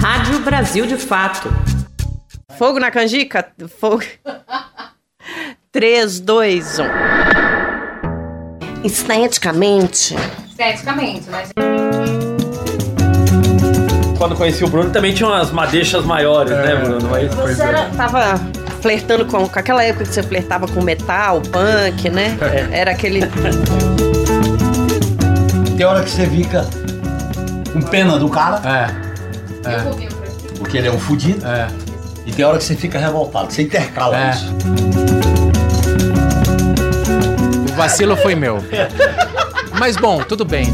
Rádio Brasil de Fato. Fogo na canjica? Fogo. 3, 2, 1. Esteticamente. Esteticamente, né? Quando conheci o Bruno também tinha umas madeixas maiores, né, Bruno? Mas... Você era, tava flertando com, com aquela época que você flertava com metal, punk, né? Era aquele. Tem hora que você fica com pena do cara, É, Ti. porque ele é um fudido, é. e tem hora que você fica revoltado. Você intercala É. isso. O vacilo foi meu. Mas bom, tudo bem.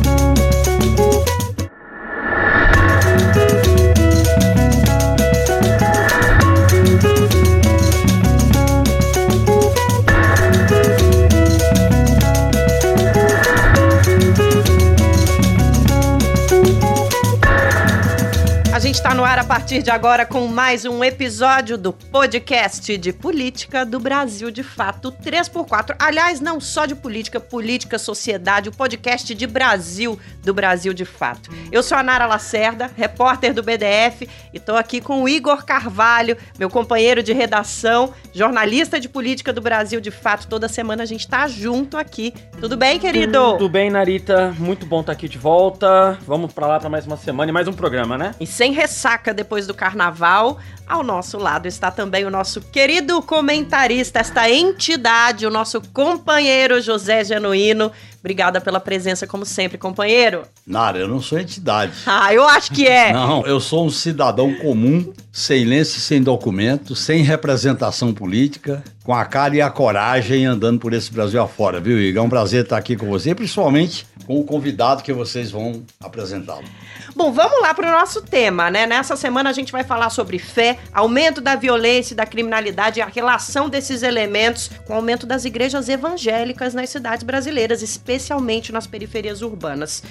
Gente está no ar a partir de agora com mais um episódio do podcast de política do Brasil de Fato 3x4. Aliás, não só de política, política, sociedade, o podcast de Brasil do Brasil de Fato. Eu sou a Nara Lacerda, repórter do BDF, e estou aqui com o Igor Carvalho, meu companheiro de redação, jornalista de política do Brasil de Fato. Toda semana a gente está junto aqui. Tudo bem, querido? Tudo bem, Narita? Muito bom estar aqui de volta. Vamos pra lá pra mais uma semana e mais um programa, né? E sem ressaca depois do carnaval, ao nosso lado está também o nosso querido comentarista, esta entidade, o nosso companheiro José Genuíno. Obrigada pela presença, como sempre, companheiro. Nara, eu não sou entidade. Ah, eu acho que é. Não, eu sou um cidadão comum, sem lenço, sem documento, sem representação política, com a cara e a coragem andando por esse Brasil afora, viu, Igor? É um prazer estar aqui com você, principalmente com o convidado que vocês vão apresentá-lo. Bom, vamos lá para o nosso tema, né? Nessa semana a gente vai falar sobre fé, aumento da violência e da criminalidade a relação desses elementos com o aumento das igrejas evangélicas nas cidades brasileiras, especialmente nas periferias urbanas.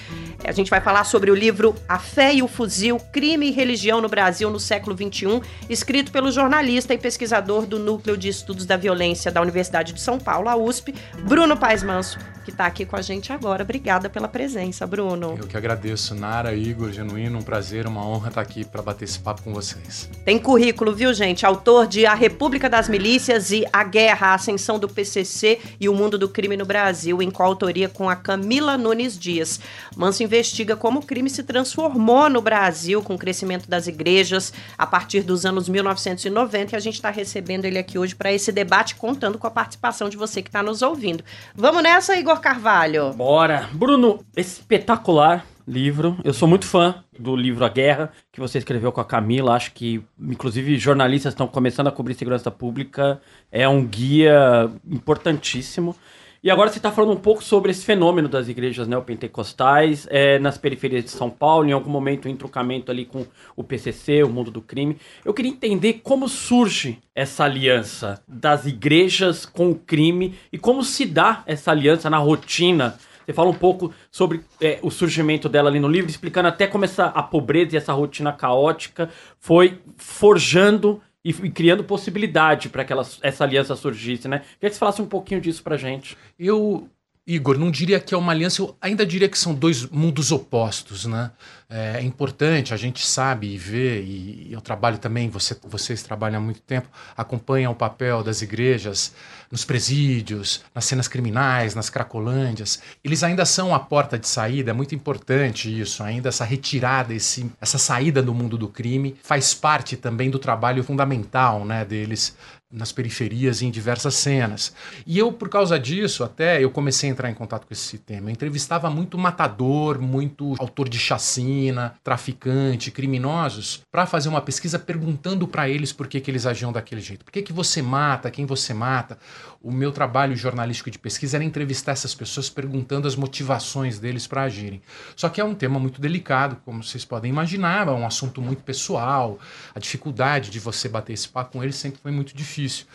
A gente vai falar sobre o livro A Fé e o Fuzil: Crime e Religião no Brasil no século XXI, escrito pelo jornalista e pesquisador do Núcleo de Estudos da Violência da Universidade de São Paulo, a USP, Bruno Paes Manso, que está aqui com a gente agora. Obrigada pela presença, Bruno. Eu que agradeço, Nara, Igor, Genuíno, um prazer, uma honra estar aqui para bater esse papo com vocês. Tem currículo, viu, gente? Autor de A República das Milícias e A Guerra, a Ascensão do PCC e o Mundo do Crime no Brasil, em coautoria com a Camila Nunes Dias. Manso investiga como o crime se transformou no Brasil com o crescimento das igrejas a partir dos anos 1990 e a gente está recebendo ele aqui hoje para esse debate, contando com a participação de você que está nos ouvindo. Vamos nessa, Igor Carvalho? Bora! Bruno, espetacular livro. Eu sou muito fã do livro A Guerra, que você escreveu com a Camila. Acho que, inclusive, jornalistas estão começando a cobrir segurança pública. É um guia importantíssimo. E agora você está falando um pouco sobre esse fenômeno das igrejas neopentecostais é, nas periferias de São Paulo, em algum momento, o entrocamento ali com o PCC, o mundo do crime. Eu queria entender como surge essa aliança das igrejas com o crime e como se dá essa aliança na rotina você fala um pouco sobre é, o surgimento dela ali no livro, explicando até como essa, a pobreza e essa rotina caótica foi forjando e, e criando possibilidade para que ela, essa aliança surgisse, né? Queria que você falasse um pouquinho disso pra gente. Eu, Igor, não diria que é uma aliança, eu ainda diria que são dois mundos opostos, né? É importante, a gente sabe e vê, e eu trabalho também, você, vocês trabalham há muito tempo, acompanham o papel das igrejas nos presídios, nas cenas criminais, nas cracolândias. Eles ainda são a porta de saída, é muito importante isso, ainda essa retirada, esse, essa saída do mundo do crime faz parte também do trabalho fundamental né, deles nas periferias em diversas cenas. E eu, por causa disso, até eu comecei a entrar em contato com esse tema. Eu entrevistava muito matador, muito autor de chacina, traficante, criminosos, para fazer uma pesquisa perguntando para eles por que, que eles agiam daquele jeito. Por que, que você mata, quem você mata? O meu trabalho jornalístico de pesquisa era entrevistar essas pessoas perguntando as motivações deles para agirem. Só que é um tema muito delicado, como vocês podem imaginar, é um assunto muito pessoal. A dificuldade de você bater esse papo com eles sempre foi muito difícil.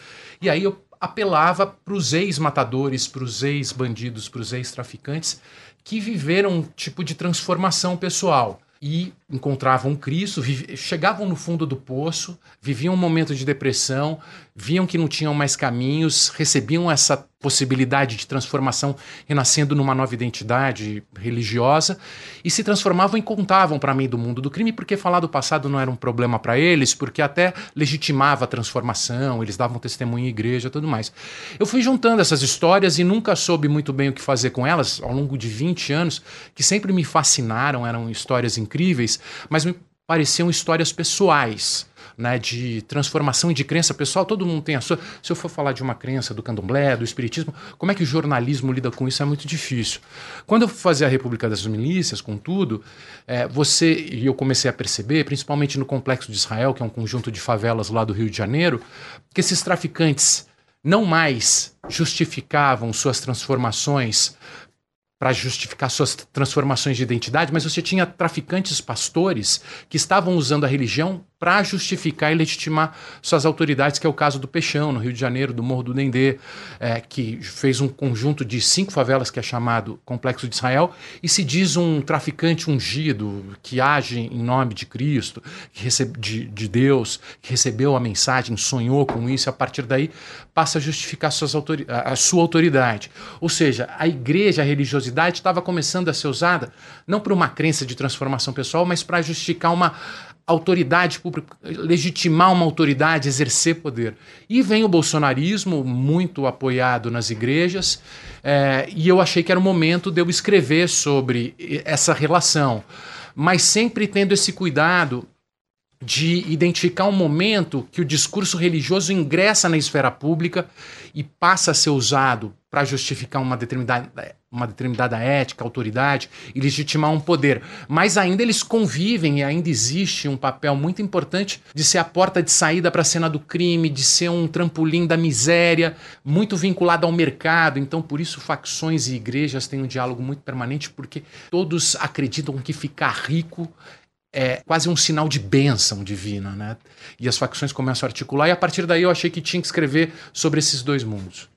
E aí eu apelava para os ex-matadores, para os ex-bandidos, para os ex-traficantes que viveram um tipo de transformação pessoal. E encontravam Cristo, chegavam no fundo do poço, viviam um momento de depressão, viam que não tinham mais caminhos, recebiam essa possibilidade de transformação, renascendo numa nova identidade religiosa e se transformavam e contavam para mim do mundo do crime, porque falar do passado não era um problema para eles, porque até legitimava a transformação, eles davam testemunho em igreja, tudo mais. Eu fui juntando essas histórias e nunca soube muito bem o que fazer com elas ao longo de 20 anos, que sempre me fascinaram, eram histórias incríveis, mas me pareciam histórias pessoais né, de transformação e de crença pessoal, todo mundo tem a sua. Se eu for falar de uma crença do candomblé, do espiritismo, como é que o jornalismo lida com isso é muito difícil. Quando eu fazia a República das Milícias, contudo, é, você, e eu comecei a perceber, principalmente no Complexo de Israel, que é um conjunto de favelas lá do Rio de Janeiro, que esses traficantes não mais justificavam suas transformações para justificar suas transformações de identidade, mas você tinha traficantes pastores que estavam usando a religião para justificar e legitimar suas autoridades, que é o caso do Peixão, no Rio de Janeiro, do Morro do Dendê, é, que fez um conjunto de cinco favelas que é chamado Complexo de Israel, e se diz um traficante ungido, que age em nome de Cristo, que recebe, de, de Deus, que recebeu a mensagem, sonhou com isso, e a partir daí passa a justificar suas autori a, a sua autoridade. Ou seja, a igreja, a religiosidade estava começando a ser usada não por uma crença de transformação pessoal, mas para justificar uma autoridade pública, legitimar uma autoridade, exercer poder. E vem o bolsonarismo, muito apoiado nas igrejas, é, e eu achei que era o momento de eu escrever sobre essa relação, mas sempre tendo esse cuidado de identificar um momento que o discurso religioso ingressa na esfera pública e passa a ser usado para justificar uma determinada, uma determinada ética, autoridade e legitimar um poder. Mas ainda eles convivem e ainda existe um papel muito importante de ser a porta de saída para a cena do crime, de ser um trampolim da miséria, muito vinculado ao mercado. Então, por isso, facções e igrejas têm um diálogo muito permanente, porque todos acreditam que ficar rico é quase um sinal de bênção divina, né? E as facções começam a articular, e a partir daí eu achei que tinha que escrever sobre esses dois mundos.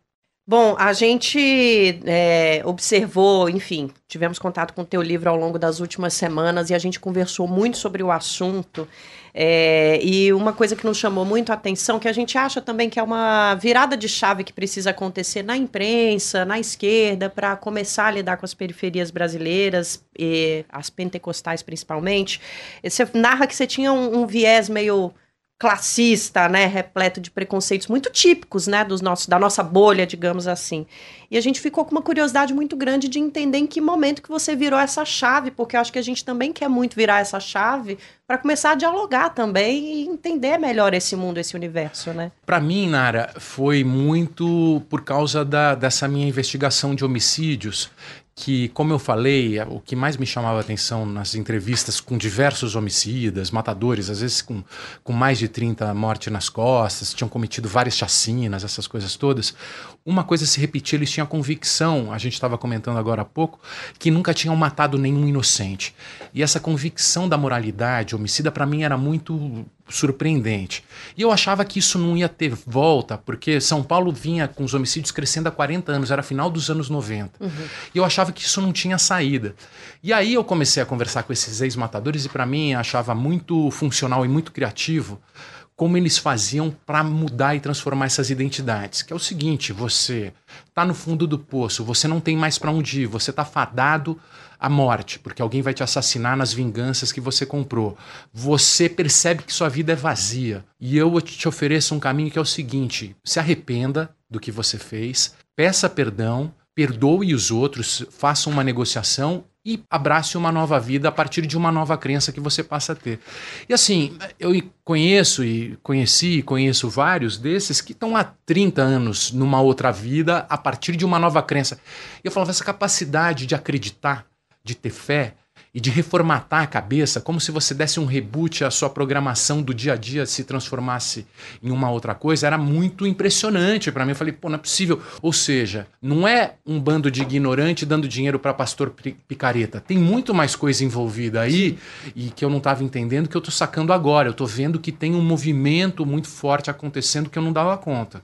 Bom, a gente é, observou, enfim, tivemos contato com o teu livro ao longo das últimas semanas e a gente conversou muito sobre o assunto. É, e uma coisa que nos chamou muito a atenção, que a gente acha também que é uma virada de chave que precisa acontecer na imprensa, na esquerda, para começar a lidar com as periferias brasileiras, e as pentecostais principalmente. Você narra que você tinha um, um viés meio classista, né, repleto de preconceitos muito típicos, né, dos nossos, da nossa bolha, digamos assim. E a gente ficou com uma curiosidade muito grande de entender em que momento que você virou essa chave, porque eu acho que a gente também quer muito virar essa chave para começar a dialogar também e entender melhor esse mundo, esse universo, né? Para mim, Nara, foi muito por causa da, dessa minha investigação de homicídios que, como eu falei, o que mais me chamava a atenção nas entrevistas com diversos homicidas, matadores, às vezes com, com mais de 30 mortes nas costas, tinham cometido várias chacinas, essas coisas todas, uma coisa se repetia, eles tinham a convicção, a gente estava comentando agora há pouco, que nunca tinham matado nenhum inocente. E essa convicção da moralidade homicida, para mim, era muito surpreendente. E eu achava que isso não ia ter volta, porque São Paulo vinha com os homicídios crescendo há 40 anos, era final dos anos 90. Uhum. E eu achava que isso não tinha saída. E aí eu comecei a conversar com esses ex-matadores e para mim achava muito funcional e muito criativo como eles faziam para mudar e transformar essas identidades. Que é o seguinte: você está no fundo do poço, você não tem mais para onde ir, você está fadado à morte, porque alguém vai te assassinar nas vinganças que você comprou. Você percebe que sua vida é vazia. E eu te ofereço um caminho que é o seguinte: se arrependa do que você fez, peça perdão, perdoe os outros, faça uma negociação e abrace uma nova vida a partir de uma nova crença que você passa a ter. E assim, eu conheço e conheci e conheço vários desses que estão há 30 anos numa outra vida a partir de uma nova crença. E eu falava, essa capacidade de acreditar, de ter fé, e de reformatar a cabeça, como se você desse um reboot à sua programação do dia a dia se transformasse em uma outra coisa, era muito impressionante para mim. Eu falei, pô, não é possível. Ou seja, não é um bando de ignorante dando dinheiro para pastor picareta. Tem muito mais coisa envolvida aí e que eu não estava entendendo que eu estou sacando agora. Eu estou vendo que tem um movimento muito forte acontecendo que eu não dava conta.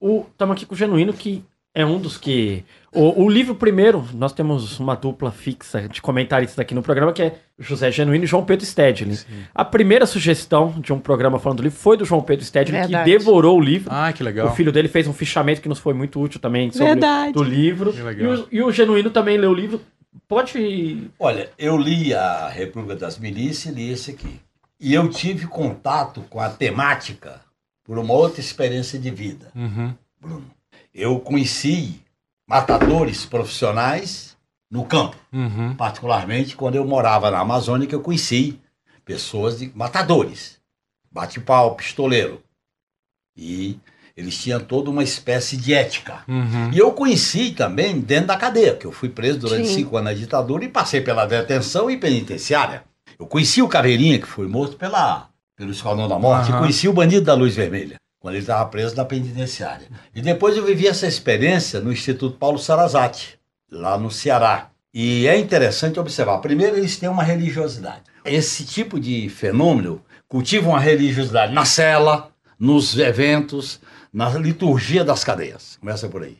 Estamos aqui com o Genuíno que é um dos que. O, o, livro primeiro, nós temos uma dupla fixa de comentaristas aqui no programa, que é José Genuíno e João Pedro Stedlin. Sim. A primeira sugestão de um programa falando do livro foi do João Pedro Stedlin, Verdade. que devorou o livro. Ah, que legal. O filho dele fez um fichamento que nos foi muito útil também sobre Verdade. do livro. Que legal. E, o, e o Genuíno também leu o livro. Pode. Olha, eu li a República das Milícias e li esse aqui. E eu tive contato com a temática por uma outra experiência de vida, uhum. Bruno. Eu conheci matadores profissionais no campo, uhum. particularmente quando eu morava na Amazônia, que eu conheci pessoas de matadores, bate-pau, pistoleiro. E eles tinham toda uma espécie de ética. Uhum. E eu conheci também dentro da cadeia, que eu fui preso durante Sim. cinco anos na ditadura e passei pela detenção e penitenciária. Eu conheci o Caveirinha, que foi morto pela, pelo Esquadrão da Morte, uhum. e conheci o bandido da Luz Vermelha quando ele estava preso na penitenciária. E depois eu vivi essa experiência no Instituto Paulo Sarazate, lá no Ceará. E é interessante observar. Primeiro, eles têm uma religiosidade. Esse tipo de fenômeno cultiva uma religiosidade na cela, nos eventos, na liturgia das cadeias. Começa por aí.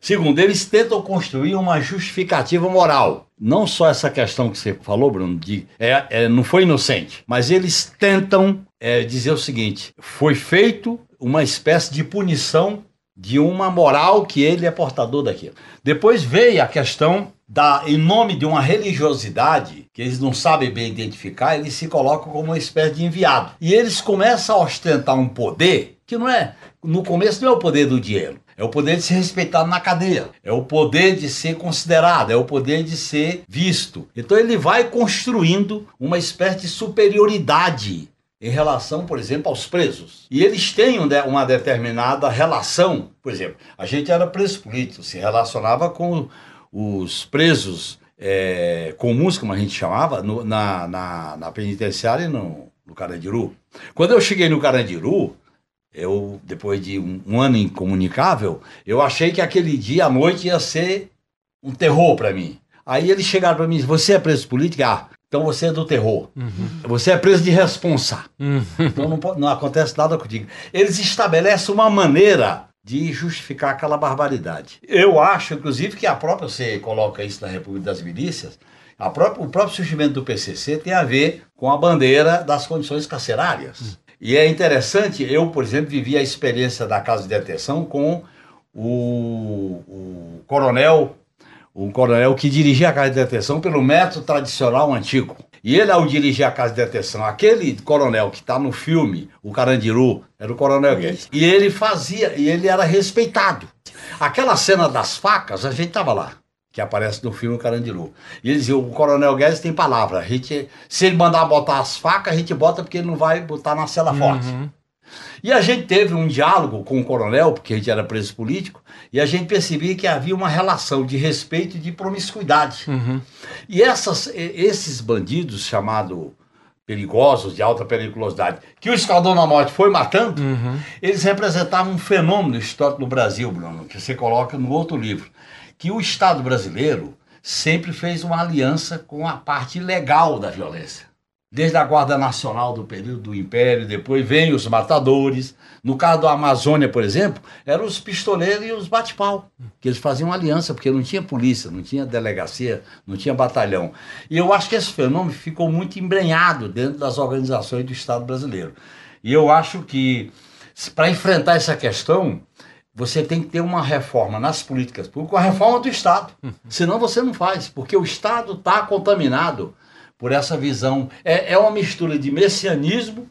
Segundo, eles tentam construir uma justificativa moral. Não só essa questão que você falou, Bruno, de é, é não foi inocente, mas eles tentam é, dizer o seguinte: foi feito uma espécie de punição de uma moral que ele é portador daquilo. Depois veio a questão da, em nome de uma religiosidade que eles não sabem bem identificar, eles se colocam como uma espécie de enviado. E eles começam a ostentar um poder que não é, no começo não é o poder do dinheiro. É o poder de ser respeitado na cadeia. É o poder de ser considerado. É o poder de ser visto. Então ele vai construindo uma espécie de superioridade em relação, por exemplo, aos presos. E eles têm uma determinada relação. Por exemplo, a gente era preso político, se relacionava com os presos é, comuns, como a gente chamava, no, na, na, na, penitenciária no, no Carandiru. Quando eu cheguei no Carandiru, eu, depois de um, um ano incomunicável, eu achei que aquele dia à noite ia ser um terror para mim. Aí eles chegaram para mim e Você é preso político? Ah, então você é do terror. Uhum. Você é preso de responsa. Uhum. Então não, não acontece nada contigo. Eles estabelecem uma maneira de justificar aquela barbaridade. Eu acho, inclusive, que a própria, você coloca isso na República das Milícias, própria, o próprio surgimento do PCC tem a ver com a bandeira das condições carcerárias. Uhum. E é interessante, eu, por exemplo, vivi a experiência da casa de detenção com o, o coronel um coronel que dirigia a casa de detenção pelo método tradicional antigo. E ele, ao dirigir a casa de detenção, aquele coronel que está no filme, o Carandiru, era o coronel Guedes. E ele fazia, e ele era respeitado. Aquela cena das facas, a gente estava lá, que aparece no filme Carandiru. E ele dizia, o coronel Guedes tem palavra. A gente, se ele mandar botar as facas, a gente bota porque ele não vai botar na cela forte. Uhum. E a gente teve um diálogo com o coronel, porque a gente era preso político, e a gente percebia que havia uma relação de respeito e de promiscuidade. Uhum. E essas, esses bandidos chamados perigosos, de alta periculosidade, que o Escaldão da Morte foi matando, uhum. eles representavam um fenômeno histórico no Brasil, Bruno, que você coloca no outro livro, que o Estado brasileiro sempre fez uma aliança com a parte legal da violência desde a Guarda Nacional do período do Império, depois vem os matadores. No caso da Amazônia, por exemplo, eram os pistoleiros e os bate-pau, que eles faziam aliança, porque não tinha polícia, não tinha delegacia, não tinha batalhão. E eu acho que esse fenômeno ficou muito embrenhado dentro das organizações do Estado brasileiro. E eu acho que, para enfrentar essa questão, você tem que ter uma reforma nas políticas públicas, uma reforma do Estado. Senão você não faz, porque o Estado está contaminado por essa visão. É, é uma mistura de messianismo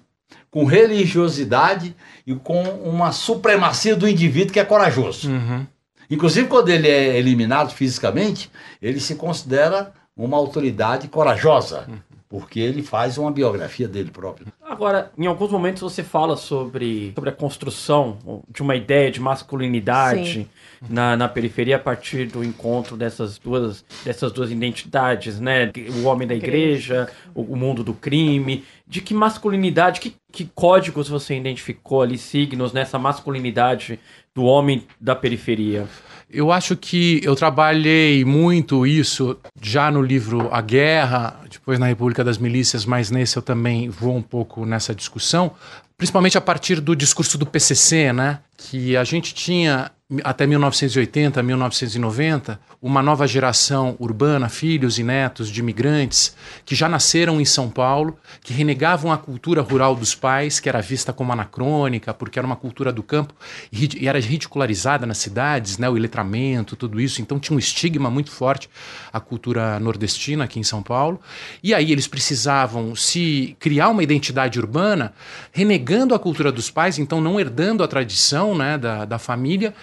com religiosidade e com uma supremacia do indivíduo que é corajoso. Uhum. Inclusive, quando ele é eliminado fisicamente, ele se considera uma autoridade corajosa. Uhum porque ele faz uma biografia dele próprio. Agora, em alguns momentos você fala sobre, sobre a construção de uma ideia de masculinidade na, na periferia a partir do encontro dessas duas, dessas duas identidades, né? O homem da igreja, o, o mundo do crime. De que masculinidade, que, que códigos você identificou ali, signos nessa masculinidade do homem da periferia? Eu acho que eu trabalhei muito isso já no livro A Guerra, depois na República das Milícias, mas nesse eu também vou um pouco nessa discussão, principalmente a partir do discurso do PCC, né? Que a gente tinha até 1980, 1990, uma nova geração urbana, filhos e netos de imigrantes que já nasceram em São Paulo, que renegavam a cultura rural dos pais, que era vista como anacrônica, porque era uma cultura do campo e era ridicularizada nas cidades, né, o letramento, tudo isso. Então tinha um estigma muito forte a cultura nordestina aqui em São Paulo. E aí eles precisavam se criar uma identidade urbana, renegando a cultura dos pais, então não herdando a tradição né, da, da família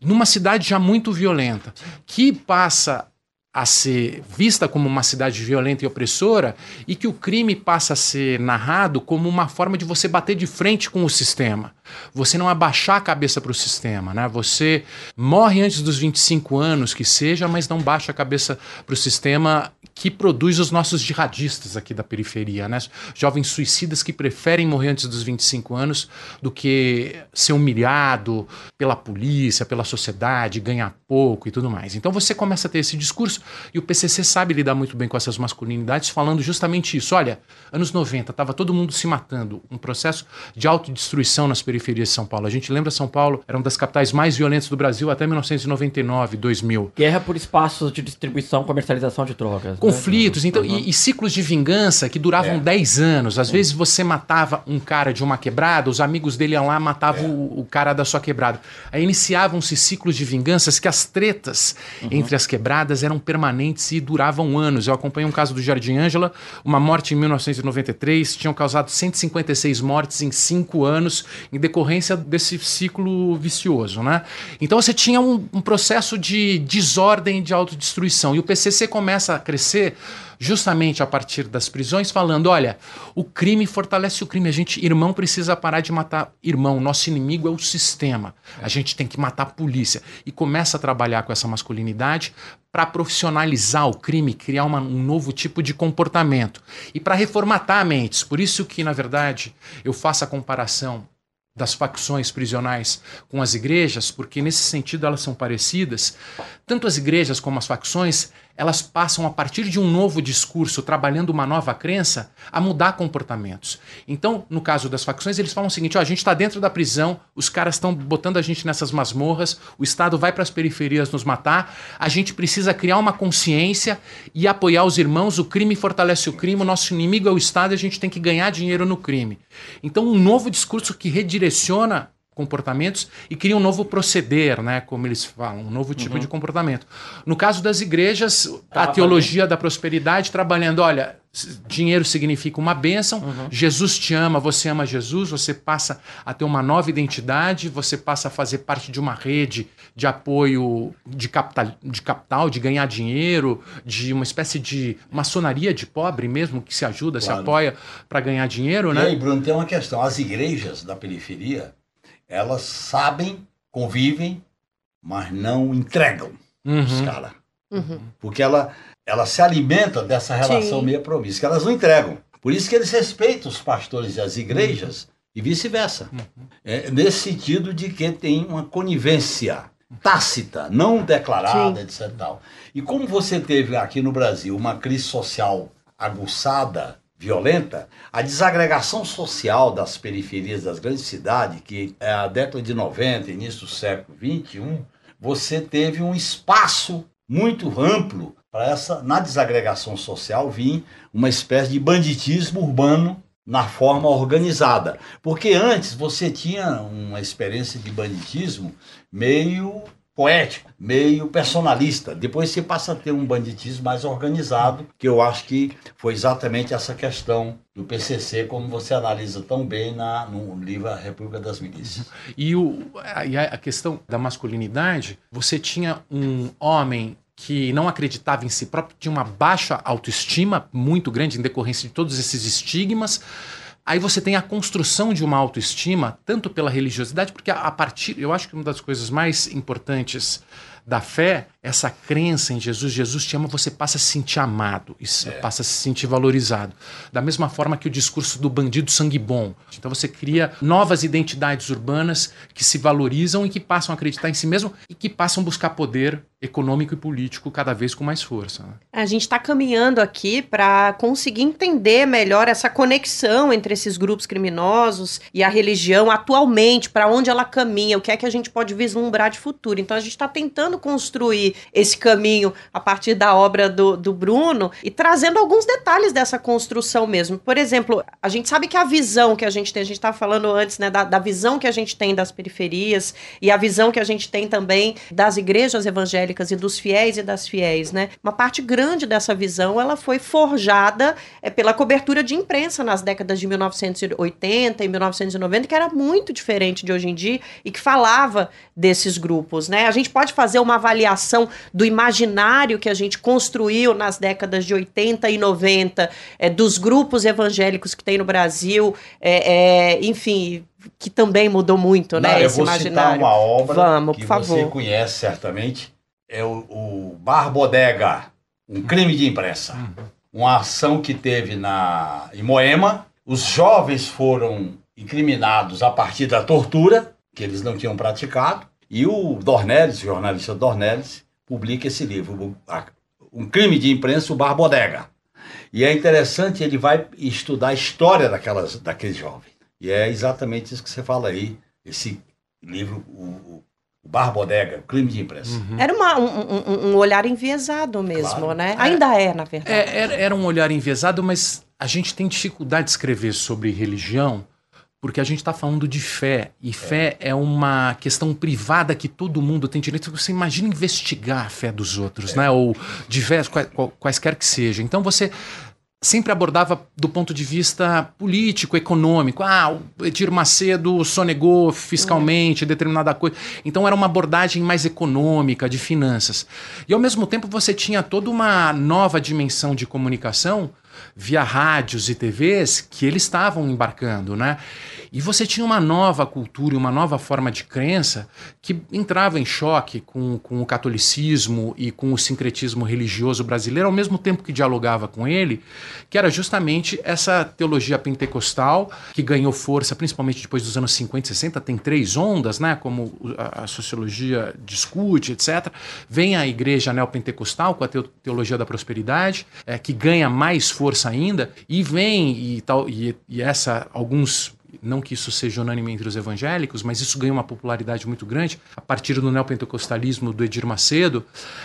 numa cidade já muito violenta, que passa a ser vista como uma cidade violenta e opressora e que o crime passa a ser narrado como uma forma de você bater de frente com o sistema. Você não abaixar a cabeça para o sistema, né? Você morre antes dos 25 anos que seja, mas não baixa a cabeça para o sistema que produz os nossos jihadistas aqui da periferia, né? Jovens suicidas que preferem morrer antes dos 25 anos do que ser humilhado pela polícia, pela sociedade, ganhar pouco e tudo mais. Então você começa a ter esse discurso e o PCC sabe lidar muito bem com essas masculinidades, falando justamente isso. Olha, anos 90, estava todo mundo se matando, um processo de autodestruição nas periferias de São Paulo. A gente lembra São Paulo era uma das capitais mais violentas do Brasil até 1999, 2000. Guerra por espaços de distribuição, comercialização de drogas. Né? Conflitos então, uhum. e, e, ciclos de vingança que duravam é. 10 anos. Às vezes você matava um cara de uma quebrada, os amigos dele iam lá matavam é. o, o, cara da sua quebrada. Aí iniciavam-se ciclos de vinganças que as tretas uhum. entre as quebradas eram permanentes e duravam anos. Eu acompanhei um caso do Jardim Ângela, uma morte em 1993, tinham causado 156 mortes em 5 anos em decorrência desse ciclo vicioso. Né? Então você tinha um, um processo de desordem de autodestruição. E o PCC começa a crescer justamente a partir das prisões, falando: olha, o crime fortalece o crime. A gente, irmão, precisa parar de matar irmão. Nosso inimigo é o sistema. A gente tem que matar a polícia. E começa a trabalhar com essa masculinidade para profissionalizar o crime, criar uma, um novo tipo de comportamento e para reformatar mentes. Por isso que, na verdade, eu faço a comparação das facções prisionais com as igrejas, porque nesse sentido elas são parecidas. Tanto as igrejas como as facções elas passam, a partir de um novo discurso, trabalhando uma nova crença, a mudar comportamentos. Então, no caso das facções, eles falam o seguinte: ó, a gente está dentro da prisão, os caras estão botando a gente nessas masmorras, o Estado vai para as periferias nos matar, a gente precisa criar uma consciência e apoiar os irmãos, o crime fortalece o crime, o nosso inimigo é o Estado e a gente tem que ganhar dinheiro no crime. Então, um novo discurso que redireciona comportamentos e cria um novo proceder, né, como eles falam, um novo tipo uhum. de comportamento. No caso das igrejas, a teologia da prosperidade trabalhando, olha, dinheiro significa uma bênção, uhum. Jesus te ama, você ama Jesus, você passa a ter uma nova identidade, você passa a fazer parte de uma rede de apoio de capital, de, capital, de ganhar dinheiro, de uma espécie de maçonaria de pobre mesmo, que se ajuda, claro. se apoia para ganhar dinheiro, e né? E aí, Bruno, tem uma questão. As igrejas da periferia, elas sabem, convivem, mas não entregam uhum. os caras. Uhum. Porque ela, ela se alimenta dessa relação Sim. meio promissa, que elas não entregam. Por isso que eles respeitam os pastores e as igrejas uhum. e vice-versa. Uhum. É, nesse sentido de que tem uma conivência tácita, não declarada, Sim. etc. Tal. E como você teve aqui no Brasil uma crise social aguçada, violenta, a desagregação social das periferias das grandes cidades, que é a década de 90, início do século 21, você teve um espaço muito amplo para essa, na desagregação social, vir uma espécie de banditismo urbano na forma organizada. Porque antes você tinha uma experiência de banditismo meio poético, meio personalista. Depois você passa a ter um banditismo mais organizado, que eu acho que foi exatamente essa questão do PCC, como você analisa tão bem na, no livro A República das Milícias. E, o, a, a questão da masculinidade, você tinha um homem que não acreditava em si próprio, tinha uma baixa autoestima muito grande em decorrência de todos esses estigmas, Aí você tem a construção de uma autoestima, tanto pela religiosidade, porque a, partir. Eu acho que uma das coisas mais importantes da fé, essa crença em Jesus, Jesus te ama, você passa a se sentir amado, e se- É. passa a se sentir valorizado. Da mesma forma que o discurso do bandido sangue bom. Então você cria novas identidades urbanas que se valorizam e que passam a acreditar em si mesmo e que passam a buscar poder econômico e político cada vez com mais força. né? A gente está caminhando aqui para conseguir entender melhor essa conexão entre esses grupos criminosos e a religião atualmente, para onde ela caminha, o que é que a gente pode vislumbrar de futuro. Então a gente está tentando construir esse caminho a partir da obra do, do Bruno e trazendo alguns detalhes dessa construção mesmo. Por exemplo, a gente sabe que a visão que a gente tem, a gente estava falando antes, né, da, da visão que a gente tem das periferias e a visão que a gente tem também das igrejas evangélicas e dos fiéis e das fiéis, né? Uma parte grande dessa visão ela foi forjada é, pela cobertura de imprensa nas décadas de 1980 e 1990, que era muito diferente de hoje em dia e que falava desses grupos, né? A gente pode fazer uma avaliação do imaginário que a gente construiu nas décadas de 80 e 90 é, dos grupos evangélicos que tem no Brasil, é, é, enfim, que também mudou muito, né? Não, eu esse vou citar imaginário. uma obra Vamos, que por favor. você conhece certamente, é o, o Bar Bodega, um crime de imprensa. Uma ação que teve na, em Moema, os jovens foram incriminados a partir da tortura, que eles não tinham praticado, e o Dornelles, o jornalista Dornelles, publica esse livro, o- Um crime de imprensa, o Bar Bodega. E é interessante, ele vai estudar a história daquelas, daqueles jovens. E é exatamente isso que você fala aí, esse livro, o, o- o Bar Bodega, Crime de Imprensa. Era uma- um, um- um olhar enviesado mesmo, Claro. né? Ainda é, na verdade. É, era, era um olhar enviesado, mas a gente tem dificuldade de escrever sobre religião porque a gente está falando de fé. E fé é. uma questão privada que todo mundo tem direito. Você imagina investigar a fé dos outros, né? Ou diversos, quais, quaisquer que seja. Então você sempre abordava do ponto de vista político, econômico. Ah, o Edir Macedo sonegou fiscalmente determinada coisa. Então era uma abordagem mais econômica, de finanças. E ao mesmo tempo você tinha toda uma nova dimensão de comunicação via rádios e TVs que eles estavam embarcando, né? E você tinha uma nova cultura e uma nova forma de crença que entrava em choque com, com o catolicismo e com o sincretismo religioso brasileiro, ao mesmo tempo que dialogava com ele, que era justamente essa teologia pentecostal que ganhou força, principalmente depois dos anos 50 e 60, tem três ondas, né? Como a, a sociologia discute, etc. Vem a igreja neopentecostal com a teologia da prosperidade, é, que ganha mais força ainda, e vem e tal, e, e essa alguns não que isso seja unânime entre os evangélicos, mas isso ganha uma popularidade muito grande a partir do neopentecostalismo do Edir Macedo,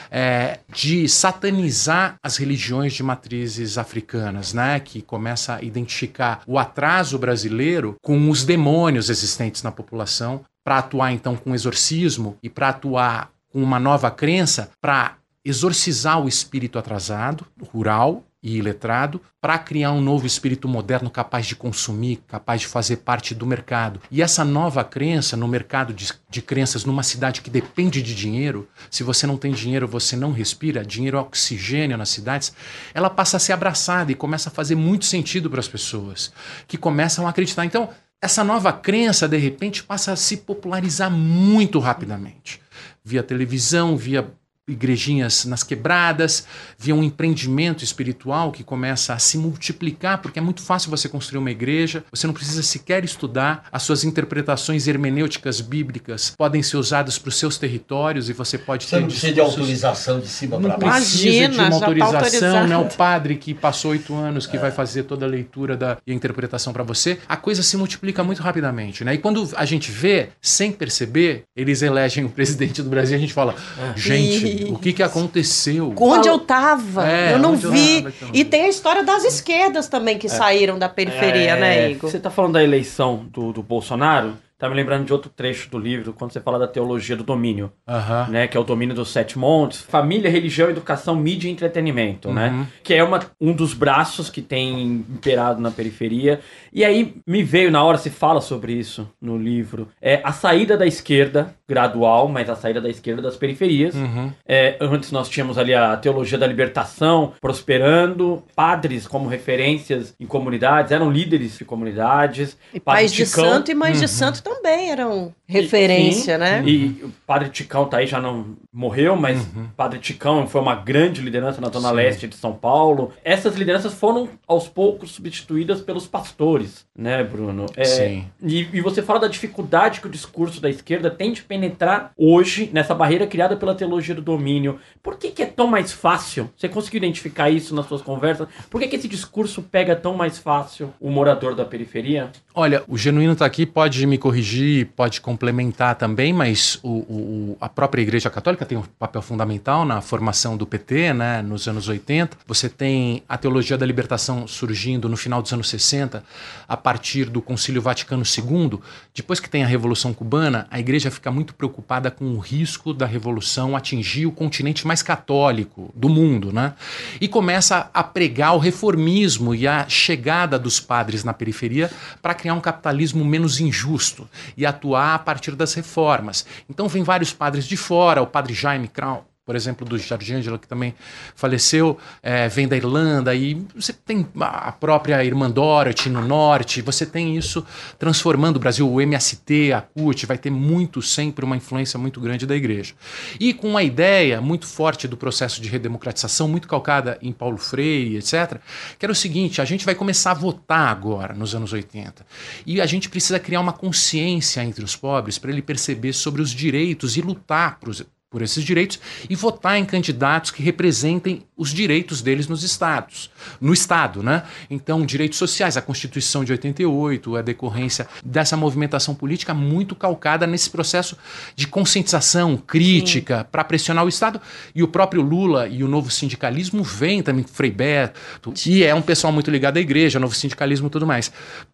é, de satanizar as religiões de matrizes africanas, né, que começa a identificar o atraso brasileiro com os demônios existentes na população, para atuar então com exorcismo e para atuar com uma nova crença, para exorcizar o espírito atrasado, rural, e iletrado para criar um novo espírito moderno capaz de consumir, capaz de fazer parte do mercado. E essa nova crença no mercado de, de crenças numa cidade que depende de dinheiro, se você não tem dinheiro, você não respira, dinheiro é oxigênio nas cidades, ela passa a ser abraçada e começa a fazer muito sentido para as pessoas, que começam a acreditar. Então, essa nova crença, de repente, passa a se popularizar muito rapidamente. Via televisão, via igrejinhas nas quebradas, via um empreendimento espiritual que começa a se multiplicar, porque é muito fácil você construir uma igreja, você não precisa sequer estudar, as suas interpretações hermenêuticas bíblicas podem ser usadas para os seus territórios e você pode Você ter não precisa de autorização de cima não para baixo. precisa Imagina, de uma tá autorização, autorizado. né? O padre que passou oito anos que vai fazer toda a leitura da, e a interpretação para você, a coisa se multiplica muito rapidamente, né? E quando a gente vê, sem perceber, eles elegem o presidente do Brasil, a gente fala, gente, o que que aconteceu? Onde eu tava? É, eu não onde eu vi. tava, então. E tem a história das esquerdas também que saíram da periferia, É, né, Igor? Você tá falando da eleição do, do Bolsonaro, tá me lembrando de outro trecho do livro, quando você fala da teologia do domínio, Aham. né? Que é o domínio dos sete montes, família, religião, educação, mídia e entretenimento, Uhum. né? Que é uma, um dos braços que tem imperado na periferia. E aí me veio na hora, se fala sobre isso no livro, é a saída da esquerda, gradual, mas a saída da esquerda das periferias. Uhum. É, antes nós tínhamos ali a teologia da libertação prosperando, padres como referências em comunidades, eram líderes de comunidades. E pais de santo e mães de santo também. Também eram referência, Sim, né? E o Padre Ticão tá aí, já não morreu, mas Uhum. Padre Ticão foi uma grande liderança na zona Sim. leste de São Paulo. Essas lideranças foram, aos poucos, substituídas pelos pastores, né, Bruno? É, Sim. E, e você fala da dificuldade que o discurso da esquerda tem de penetrar hoje nessa barreira criada pela teologia do domínio. Por que, que é tão mais fácil? Você conseguiu identificar isso nas suas conversas? Por que, que esse discurso pega tão mais fácil o morador da periferia? Olha, o Genuíno está aqui, pode me corrigir, pode complementar também, mas o, o- a própria Igreja Católica tem um papel fundamental na formação do PT, né, nos anos 80. Você tem a teologia da libertação surgindo no final dos anos 60, a partir do Concílio Vaticano II. Depois que tem a Revolução Cubana, a Igreja fica muito preocupada com o risco da Revolução atingir o continente mais católico do mundo, né? E começa a pregar o reformismo e a chegada dos padres na periferia para criar um capitalismo menos injusto e atuar a partir das reformas. Então vem vários padres de fora, o padre Jaime Krau, por exemplo, do Jardim Ângela, que também faleceu, eh, vem da Irlanda, e você tem a própria Irmã Dorothy no norte, você tem isso transformando o Brasil, o MST, a CUT, vai ter muito, sempre uma influência muito grande da igreja. E com uma ideia muito forte do processo de redemocratização, muito calcada em Paulo Freire, etc., que era o seguinte: a gente vai começar a votar agora, nos anos 80. E a gente precisa criar uma consciência entre os pobres para ele perceber sobre os direitos e lutar por esses direitos e votar em candidatos que representem os direitos deles nos estados, no estado, né? Então, direitos sociais, a Constituição de 88, a decorrência dessa movimentação política muito calcada nesse processo de conscientização crítica para pressionar o estado e o próprio Lula e o novo sindicalismo vem também Frei Beto, que é um pessoal muito ligado à igreja, novo sindicalismo e tudo mais.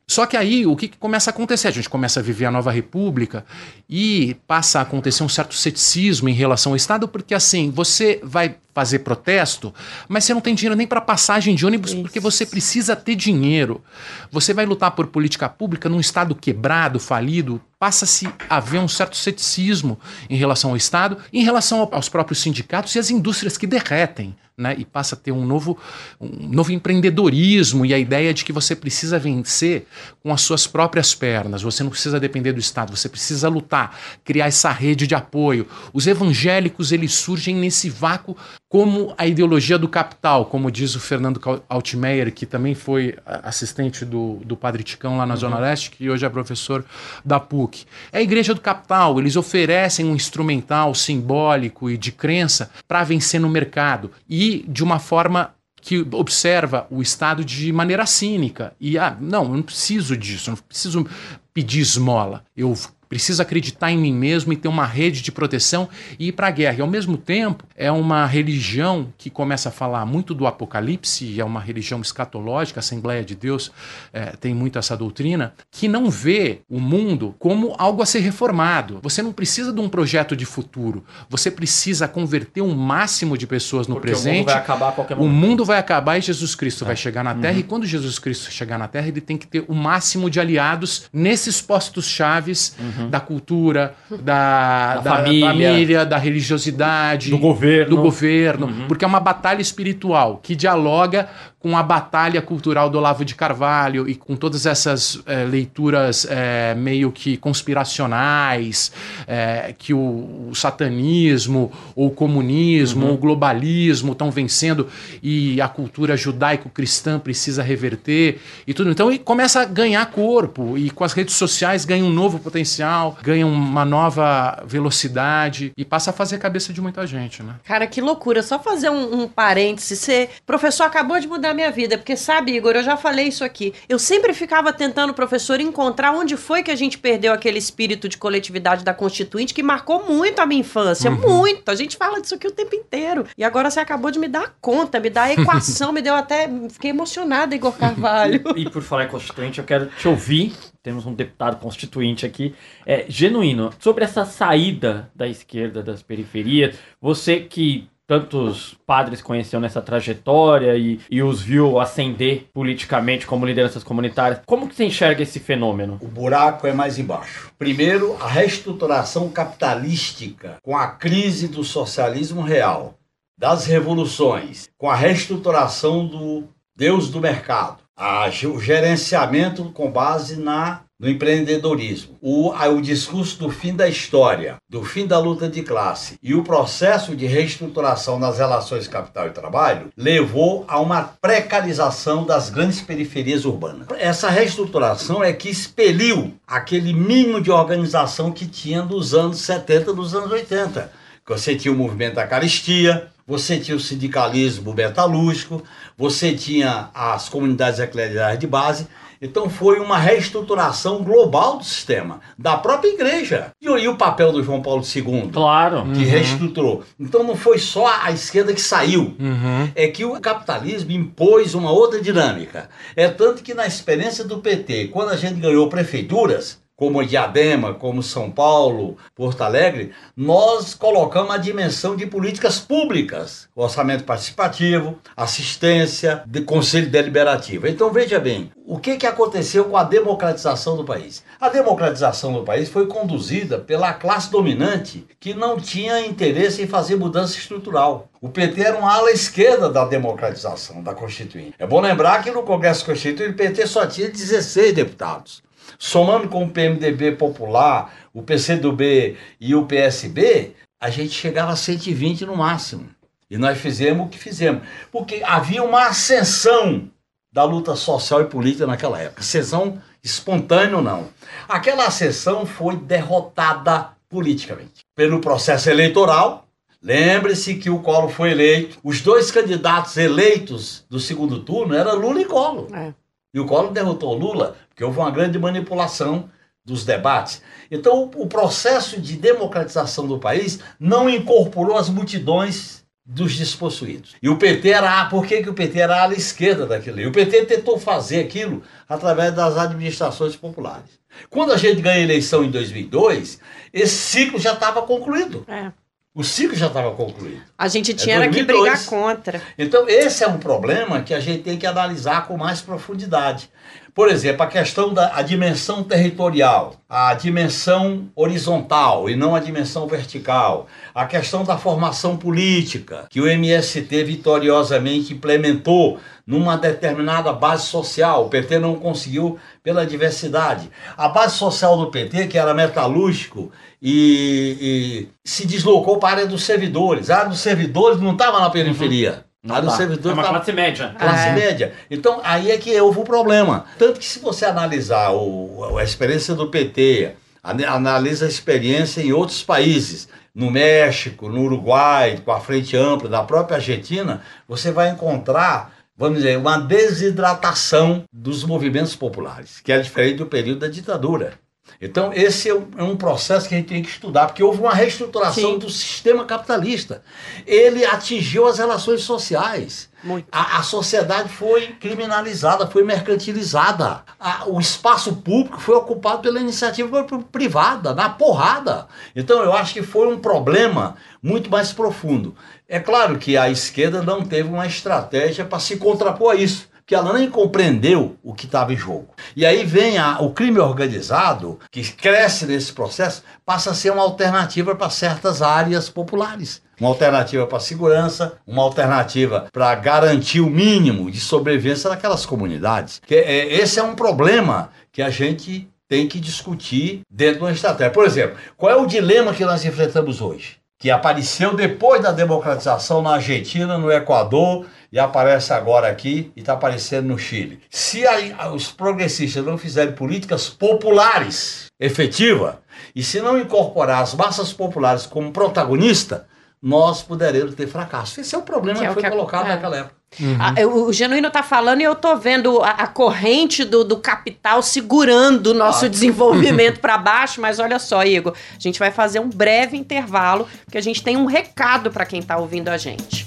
Só que aí o que, que começa a acontecer? A gente começa a viver a nova república e passa a acontecer um certo ceticismo em relação ao Estado, porque assim, você vai fazer protesto, mas você não tem dinheiro nem para passagem de ônibus, porque você precisa ter dinheiro. Você vai lutar por política pública num Estado quebrado, falido, passa-se a haver um certo ceticismo em relação ao Estado, em relação ao- aos próprios sindicatos e às indústrias que derretem. Né, e passa a ter um novo, um novo empreendedorismo e a ideia de que você precisa vencer com as suas próprias pernas. Você não precisa depender do Estado, você precisa lutar, criar essa rede de apoio. Os evangélicos eles surgem nesse vácuo como a ideologia do capital, como diz o Fernando Altmaier, que também foi assistente do, do Padre Ticão lá na Zona Leste, que hoje é professor da PUC. É a igreja do capital, eles oferecem um instrumental simbólico e de crença para vencer no mercado e de uma forma que observa o Estado de maneira cínica. E, ah, não, eu não preciso disso, eu não preciso pedir esmola. Eu preciso acreditar em mim mesmo e ter uma rede de proteção e ir para a guerra. E, ao mesmo tempo, é uma religião que começa a falar muito do Apocalipse, e é uma religião escatológica, a Assembleia de Deus eh, tem muito essa doutrina, que não vê o mundo como algo a ser reformado. Você não precisa de um projeto de futuro. Você precisa converter um máximo de pessoas no Porque o mundo presente vai acabar a qualquer o momento. mundo vai acabar e Jesus Cristo vai chegar na Terra. E quando Jesus Cristo chegar na Terra, ele tem que ter o máximo de aliados nesses postos chaves da cultura, da, Da família. família, da religiosidade, Do governo. do governo, porque é uma batalha espiritual que dialoga com a batalha cultural do Olavo de Carvalho e com todas essas eh, leituras eh, meio que conspiracionais, eh, que o, o satanismo, ou o comunismo, ou o globalismo estão vencendo e a cultura judaico-cristã precisa reverter e tudo. Então, e começa a ganhar corpo e com as redes sociais ganha um novo potencial, ganha uma nova velocidade e passa a fazer a cabeça de muita gente, né? Cara, que loucura. Só fazer um, um parêntese. Você, professor, acabou de mudar minha vida. Porque, sabe, Igor, eu já falei isso aqui. Eu sempre ficava tentando, professor, encontrar onde foi que a gente perdeu aquele espírito de coletividade da Constituinte que marcou muito a minha infância. Muito. A gente fala disso aqui o tempo inteiro. E agora você acabou de me dar conta, me dar a equação, me deu até. Fiquei emocionada, Igor Carvalho. E por falar em constituinte, eu quero te ouvir. Temos um deputado constituinte aqui. É, genuíno, sobre essa saída da esquerda das periferias, você que tantos padres conheceu nessa trajetória e, e os viu ascender politicamente como lideranças comunitárias, como que você enxerga esse fenômeno? O buraco é mais embaixo. Primeiro, a reestruturação capitalística com a crise do socialismo real, das revoluções, com a reestruturação do Deus do mercado, a o gerenciamento com base na no empreendedorismo, o, o discurso do fim da história, do fim da luta de classe e o processo de reestruturação das relações capital e trabalho levou a uma precarização das grandes periferias urbanas. Essa reestruturação é que expeliu aquele mínimo de organização que tinha dos anos 70, dos anos 80. Você tinha o movimento da caristia, você tinha o sindicalismo metalúrgico, você tinha as comunidades eclesiais de base. Então foi uma reestruturação global do sistema, da própria igreja. E, e o papel do João Paulo II? Claro. Que reestruturou. Então não foi só a esquerda que saiu. Uhum. É que o capitalismo impôs uma outra dinâmica. É tanto que na experiência do PT, quando a gente ganhou prefeituras, como Diadema, como São Paulo, Porto Alegre, nós colocamos a dimensão de políticas públicas, orçamento participativo, assistência, de conselho deliberativo. Então veja bem, o que, que aconteceu com a democratização do país? A democratização do país foi conduzida pela classe dominante que não tinha interesse em fazer mudança estrutural. O PT era uma ala esquerda da democratização da Constituinte. É bom lembrar que no Congresso Constituinte o PT só tinha 16 deputados somando com o PMDB popular, o PCdoB e o PSB, a gente chegava a 120 no máximo. E nós fizemos o que fizemos. Porque havia uma ascensão da luta social e política naquela época. Ascensão espontânea não. Aquela ascensão foi derrotada politicamente pelo processo eleitoral. Lembre-se que o Collor foi eleito. Os dois candidatos eleitos do segundo turno eram Lula e Collor. É. E o Collor derrotou Lula porque houve uma grande manipulação dos debates. Então, o processo de democratização do país não incorporou as multidões dos despossuídos. E o PT era, por que, que o PT era a ala esquerda daquilo? E o PT tentou fazer aquilo através das administrações populares. Quando a gente ganha a eleição em 2002, esse ciclo já estava concluído. É. O ciclo já estava concluído. A gente tinha É que 2002. brigar contra. Então, esse é um problema que a gente tem que analisar com mais profundidade. Por exemplo, a questão da a dimensão territorial, a dimensão horizontal e não a dimensão vertical, a questão da formação política, que o MST vitoriosamente implementou numa determinada base social. O PT não conseguiu pela diversidade. A base social do PT, que era metalúrgico, e, e se deslocou para a área dos servidores. A área dos servidores não estava na periferia. A área dos Tá. É servidores uma estava classe média. classe É. média. Então, aí é que houve o problema. Tanto que se você analisar o- a experiência do PT, analisa a experiência em outros países, no México, no Uruguai, com a Frente Ampla, da própria Argentina, você vai encontrar, vamos dizer, uma desidratação dos movimentos populares, que é diferente do período da ditadura. Então, esse é um, é um processo que a gente tem que estudar, porque houve uma reestruturação Sim. do sistema capitalista. Ele atingiu as relações sociais. A, a sociedade foi criminalizada, foi mercantilizada. A- o espaço público foi ocupado pela iniciativa pri- privada, na porrada. Então eu acho que foi um problema muito mais profundo. É claro que a esquerda não teve uma estratégia para se contrapor a isso. Porque ela nem compreendeu o que estava em jogo. E aí vem a- o crime organizado, que cresce nesse processo, passa a ser uma alternativa para certas áreas populares uma alternativa para a segurança, uma alternativa para garantir o mínimo de sobrevivência daquelas comunidades. Que, é, esse é um problema que a gente tem que discutir dentro de uma estratégia. Por exemplo, qual é o dilema que nós enfrentamos hoje? Que apareceu depois da democratização na Argentina, no Equador e aparece agora aqui e está aparecendo no Chile. Se a- os progressistas não fizerem políticas populares efetivas e se não incorporar as massas populares como protagonista, nós poderemos ter fracasso. Esse é o problema Que que, é foi que colocado é. naquela época. Ah, eu- o Genuíno tá falando e eu tô vendo a, a corrente do, do capital segurando o nosso Ah. desenvolvimento para baixo, mas olha só, Igor, a gente vai fazer um breve intervalo, porque a gente tem um recado para quem tá ouvindo a gente.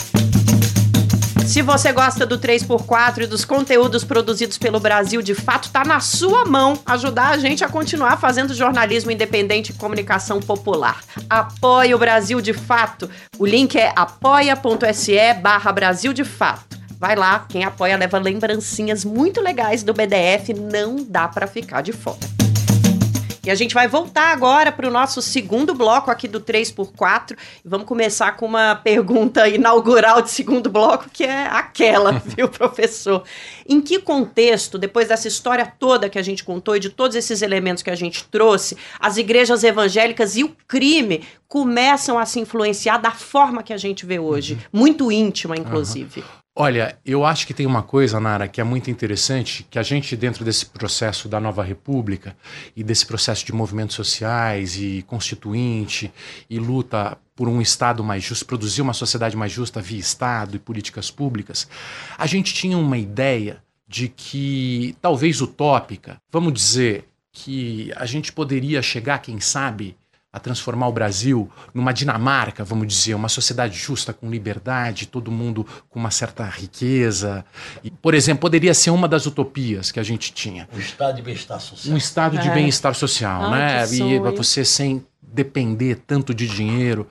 Se você gosta do 3x4 e dos conteúdos produzidos pelo Brasil, de fato, tá na sua mão ajudar a gente a continuar fazendo jornalismo independente e comunicação popular. Apoie o Brasil de Fato. O link é apoia.se barra Brasil de Fato. Vai lá, quem apoia leva lembrancinhas muito legais do BDF, não dá pra ficar de fora. E a gente vai voltar agora para o nosso segundo bloco aqui do 3x4. E vamos começar com uma pergunta inaugural de segundo bloco, que é aquela, viu, professor? Em que contexto, depois dessa história toda que a gente contou e de todos esses elementos que a gente trouxe, as igrejas evangélicas e o crime começam a se influenciar da forma que a gente vê hoje? Muito íntima, inclusive. Olha, eu acho que tem uma coisa, Nara, que é muito interessante, que a gente, dentro desse processo da nova república e desse processo de movimentos sociais e constituinte e luta por um Estado mais justo, produzir uma sociedade mais justa via Estado e políticas públicas, a gente tinha uma ideia de que, talvez utópica, vamos dizer, que a gente poderia chegar, quem sabe, a transformar o Brasil numa Dinamarca, vamos dizer, uma sociedade justa, com liberdade, todo mundo com uma certa riqueza. E, por exemplo, poderia ser uma das utopias que a gente tinha. O estado de bem-estar social. Um estado de É. bem-estar social, Ai, né? que E você sem depender tanto de dinheiro.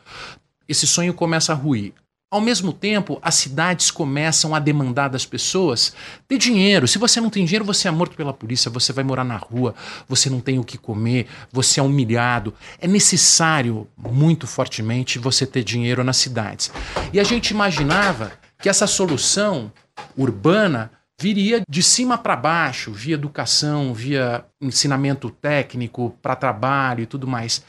Esse sonho começa a ruir. Ao mesmo tempo, as cidades começam a demandar das pessoas ter dinheiro. Se você não tem dinheiro, você é morto pela polícia, você vai morar na rua, você não tem o que comer, você é humilhado. É necessário, muito fortemente, você ter dinheiro nas cidades. E a gente imaginava que essa solução urbana viria de cima para baixo, via educação, via ensinamento técnico para trabalho e tudo mais.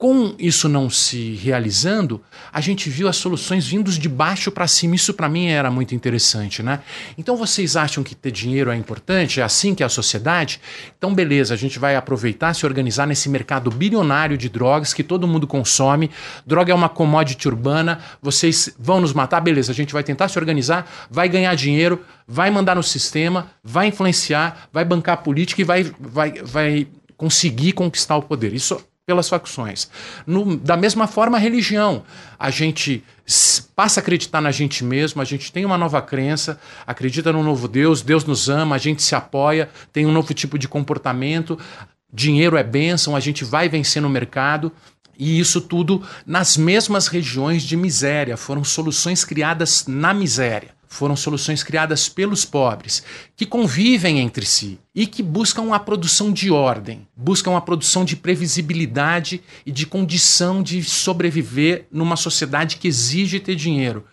Com isso não se realizando, a gente viu as soluções vindos de baixo para cima. Isso para mim era muito interessante, né? Então vocês acham que ter dinheiro é importante? É assim que é a sociedade? Então beleza, a gente vai aproveitar, se organizar nesse mercado bilionário de drogas que todo mundo consome. Droga é uma commodity urbana. Vocês vão nos matar, beleza? A gente vai tentar se organizar, vai ganhar dinheiro, vai mandar no sistema, vai influenciar, vai bancar a política e vai, vai, vai conseguir conquistar o poder. Isso pelas facções. No- da mesma forma, a religião. A gente passa a acreditar na gente mesmo, a gente tem uma nova crença, acredita no novo Deus, Deus nos ama, a gente se apoia, tem um novo tipo de comportamento, dinheiro é bênção, a gente vai vencer no mercado. E isso tudo nas mesmas regiões de miséria. Foram soluções criadas na miséria. Foram soluções criadas pelos pobres, que convivem entre si e que buscam a produção de ordem, buscam a produção de previsibilidade e de condição de sobreviver numa sociedade que exige ter dinheiro.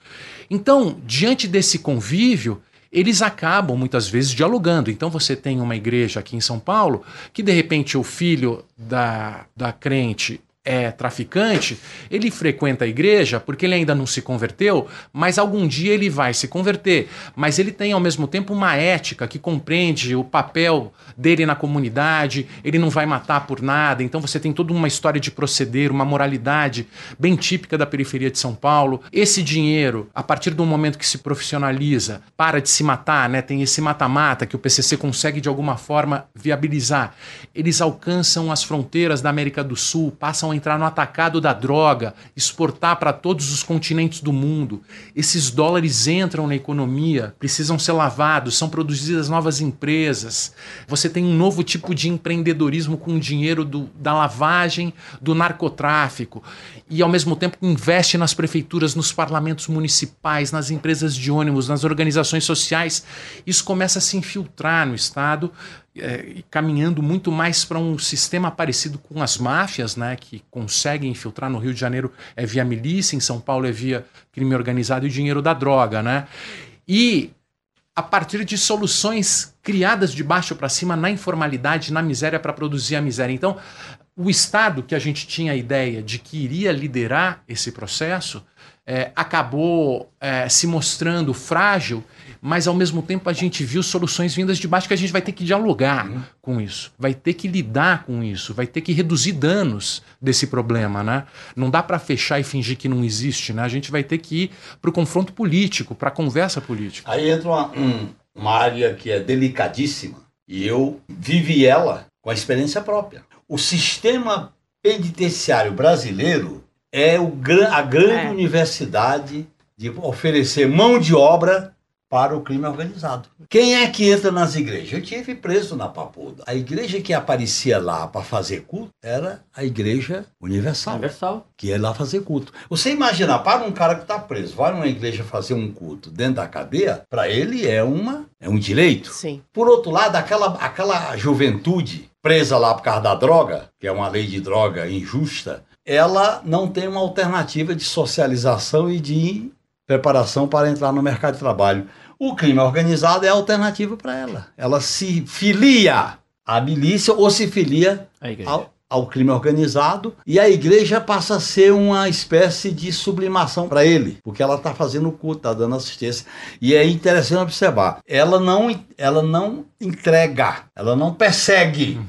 Então, diante desse convívio, eles acabam muitas vezes dialogando. Então você tem uma igreja aqui em São Paulo que de repente o filho da, da crente é traficante, ele frequenta a igreja porque ele ainda não se converteu, mas algum dia ele vai se converter. Mas ele tem ao mesmo tempo uma ética que compreende o papel dele na comunidade, ele não vai matar por nada. Então você tem toda uma história de proceder, uma moralidade bem típica da periferia de São Paulo. Esse dinheiro, a partir do momento que se profissionaliza, para de se matar, né? Tem esse mata-mata que o PCC consegue de alguma forma viabilizar. Eles alcançam as fronteiras da América do Sul, passam a entrar no atacado da droga, exportar para todos os continentes do mundo. Esses dólares entram na economia, precisam ser lavados, são produzidas novas empresas. Você tem um novo tipo de empreendedorismo com o dinheiro do, da lavagem, do narcotráfico. E ao mesmo tempo investe nas prefeituras, nos parlamentos municipais, nas empresas de ônibus, nas organizações sociais. Isso começa a se infiltrar no Estado é, caminhando muito mais para um sistema parecido com as máfias, né, que conseguem infiltrar no Rio de Janeiro é via milícia, em São Paulo é via crime organizado e dinheiro da droga, né? E a partir de soluções criadas de baixo para cima na informalidade, na miséria para produzir a miséria. Então, o Estado que a gente tinha a ideia de que iria liderar esse processo é, acabou é, se mostrando frágil, mas ao mesmo tempo a gente viu soluções vindas de baixo que a gente vai ter que dialogar com isso, vai ter que lidar com isso, vai ter que reduzir danos desse problema, né? Não dá para fechar e fingir que não existe, né? A gente vai ter que ir para o confronto político, para a conversa política. Aí entra uma, um- uma área que é delicadíssima e eu vivi ela com a experiência própria. O sistema penitenciário brasileiro é o, a grande É. universidade de oferecer mão de obra para o crime organizado. Quem é que entra nas igrejas? Eu tive preso na Papuda. A igreja que aparecia lá para fazer culto era a Igreja Universal Universal. que é lá fazer culto. Você imagina, para um cara que está preso, vai numa igreja fazer um culto dentro da cadeia, para ele é uma é um direito. Sim. Por outro lado, aquela, aquela juventude presa lá por causa da droga, que é uma lei de droga injusta, ela não tem uma alternativa de socialização e de preparação para entrar no mercado de trabalho. O crime organizado é a alternativa para ela. Ela se filia à milícia ou se filia ao, ao crime organizado e a igreja passa a ser uma espécie de sublimação para ele, porque ela está fazendo o culto, está dando assistência. E é interessante observar, ela não, ela não entrega, ela não persegue,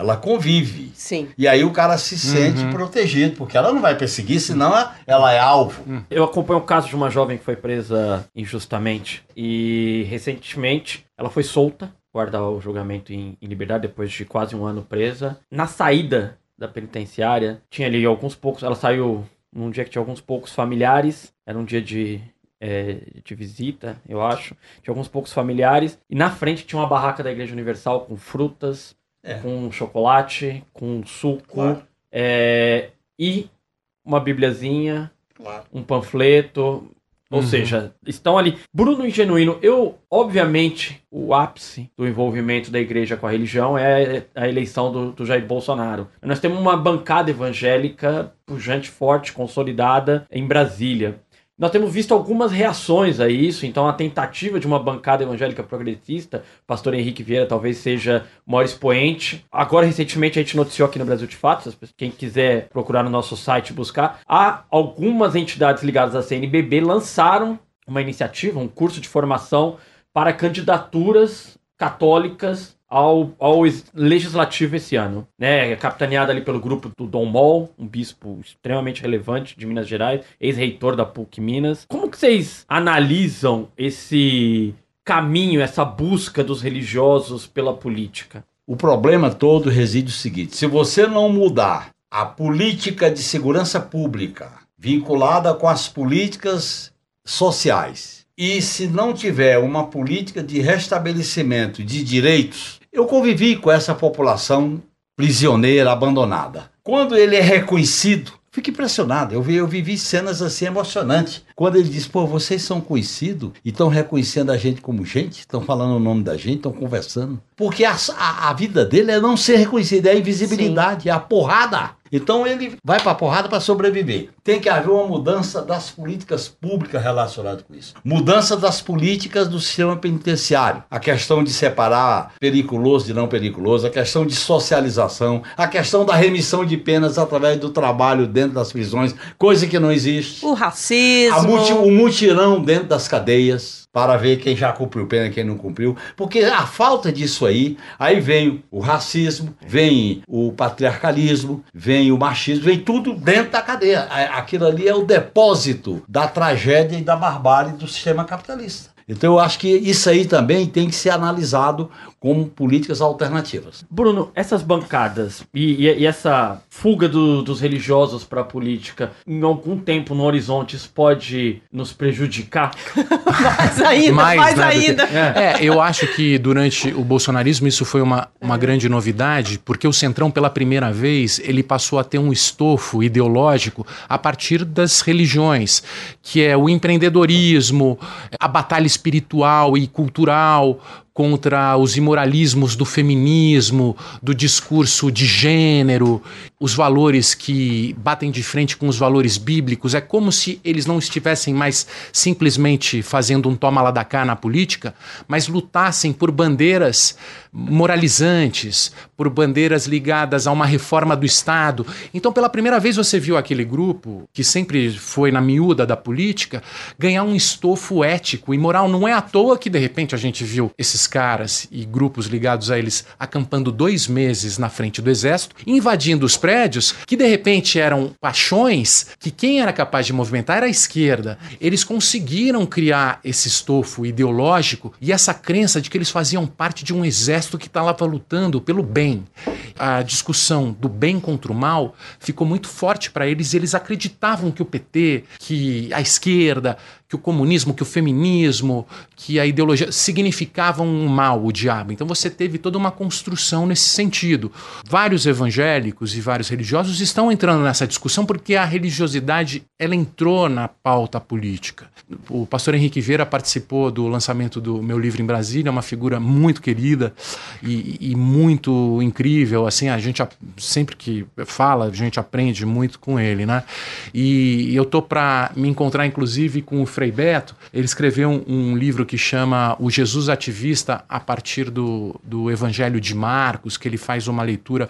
ela convive. Sim. E aí o cara se sente Uhum. protegido, porque ela não vai perseguir, senão ela é alvo. Eu acompanho o caso de uma jovem que foi presa injustamente e recentemente ela foi solta, guardar o julgamento em, em liberdade depois de quase um ano presa. Na saída da penitenciária, tinha ali alguns poucos, ela saiu num dia que tinha alguns poucos familiares, era um dia de, é, de visita, eu acho, tinha alguns poucos familiares, e na frente tinha uma barraca da Igreja Universal com frutas, É. com chocolate, com suco, Claro. é, e uma bibliazinha, Claro. um panfleto. Ou Uhum. seja, estão ali. Bruno e Genuíno, eu, obviamente, o ápice do envolvimento da igreja com a religião é a eleição do, do Jair Bolsonaro. Nós temos uma bancada evangélica pujante, forte, consolidada em Brasília. Nós temos visto algumas reações a isso, então a tentativa de uma bancada evangélica progressista, pastor Henrique Vieira talvez seja o maior expoente. Agora, recentemente, a gente noticiou aqui no Brasil de Fato, quem quiser procurar no nosso site buscar, há algumas entidades ligadas à CNBB lançaram uma iniciativa, um curso de formação para candidaturas católicas ao, ao legislativo esse ano, né? Capitaneada ali pelo grupo do Dom Mol, um bispo extremamente relevante de Minas Gerais, ex-reitor da PUC Minas. Como que vocês analisam esse caminho, essa busca dos religiosos pela política? O problema todo reside no seguinte: se você não mudar a política de segurança pública vinculada com as políticas sociais e se não tiver uma política de restabelecimento de direitos, eu convivi com essa população prisioneira, abandonada. Quando ele é reconhecido, fico impressionado. Eu vi, eu vivi cenas assim emocionantes. Quando ele diz, pô, vocês são conhecidos e estão reconhecendo a gente como gente, estão falando o nome da gente, estão conversando. Porque a, a, a vida dele é não ser reconhecido, é a invisibilidade, é a porrada. Então ele vai para a porrada para sobreviver. Tem que haver uma mudança das políticas públicas relacionadas com isso. Mudança das políticas do sistema penitenciário. A questão de separar periculoso de não periculoso, a questão de socialização, a questão da remissão de penas através do trabalho dentro das prisões, coisa que não existe. O racismo. Multi- o mutirão dentro das cadeias para ver quem já cumpriu pena e quem não cumpriu, porque a falta disso aí, aí vem o racismo, vem o patriarcalismo, vem o machismo, vem tudo dentro da cadeia. Aquilo ali é o depósito da tragédia e da barbárie do sistema capitalista. Então eu acho que isso aí também tem que ser analisado como políticas alternativas. Bruno, essas bancadas e, e- e essa fuga do- dos religiosos para a política, em algum tempo no horizonte, isso pode nos prejudicar? Mais ainda, mais, Mais, né, do que- ainda. É, eu acho que durante o bolsonarismo isso foi uma, uma grande novidade, porque o Centrão, pela primeira vez, ele passou a ter um estofo ideológico a partir das religiões, que é o empreendedorismo, a batalha espiritual e cultural contra os imoralismos do feminismo, do discurso de gênero, os valores que batem de frente com os valores bíblicos. É como se eles não estivessem mais simplesmente fazendo um toma lá da cá na política, mas lutassem por bandeiras moralizantes, por bandeiras ligadas a uma reforma do Estado. Então, pela primeira vez, você viu aquele grupo, que sempre foi na miúda da política, ganhar um estofo ético e moral. Não é à toa que, de repente, a gente viu esses caras e grupos ligados a eles acampando dois meses na frente do exército, invadindo os prédios, que de repente eram paixões que quem era capaz de movimentar era a esquerda. Eles conseguiram criar esse estofo ideológico e essa crença de que eles faziam parte de um exército que estava lutando pelo bem. a discussão do bem contra o mal ficou muito forte para eles. Eles acreditavam que o PT, que a esquerda, que o comunismo, que o feminismo, que a ideologia significavam um mal, o diabo. Então você teve toda uma construção nesse sentido. Vários evangélicos e vários religiosos estão entrando nessa discussão porque a religiosidade ela entrou na pauta política. O pastor Henrique Vieira participou do lançamento do meu livro em Brasília, é uma figura muito querida e, e muito incrível. Assim, a gente sempre que fala, a gente aprende muito com ele, né? E eu tô para me encontrar inclusive com o Frei Beto, ele escreveu um, um, livro que chama O Jesus Ativista a partir do, do Evangelho de Marcos, que ele faz uma leitura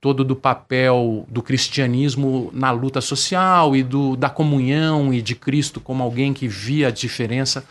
todo do papel do cristianismo na luta social e do, da comunhão e de Cristo como alguém que via a diferença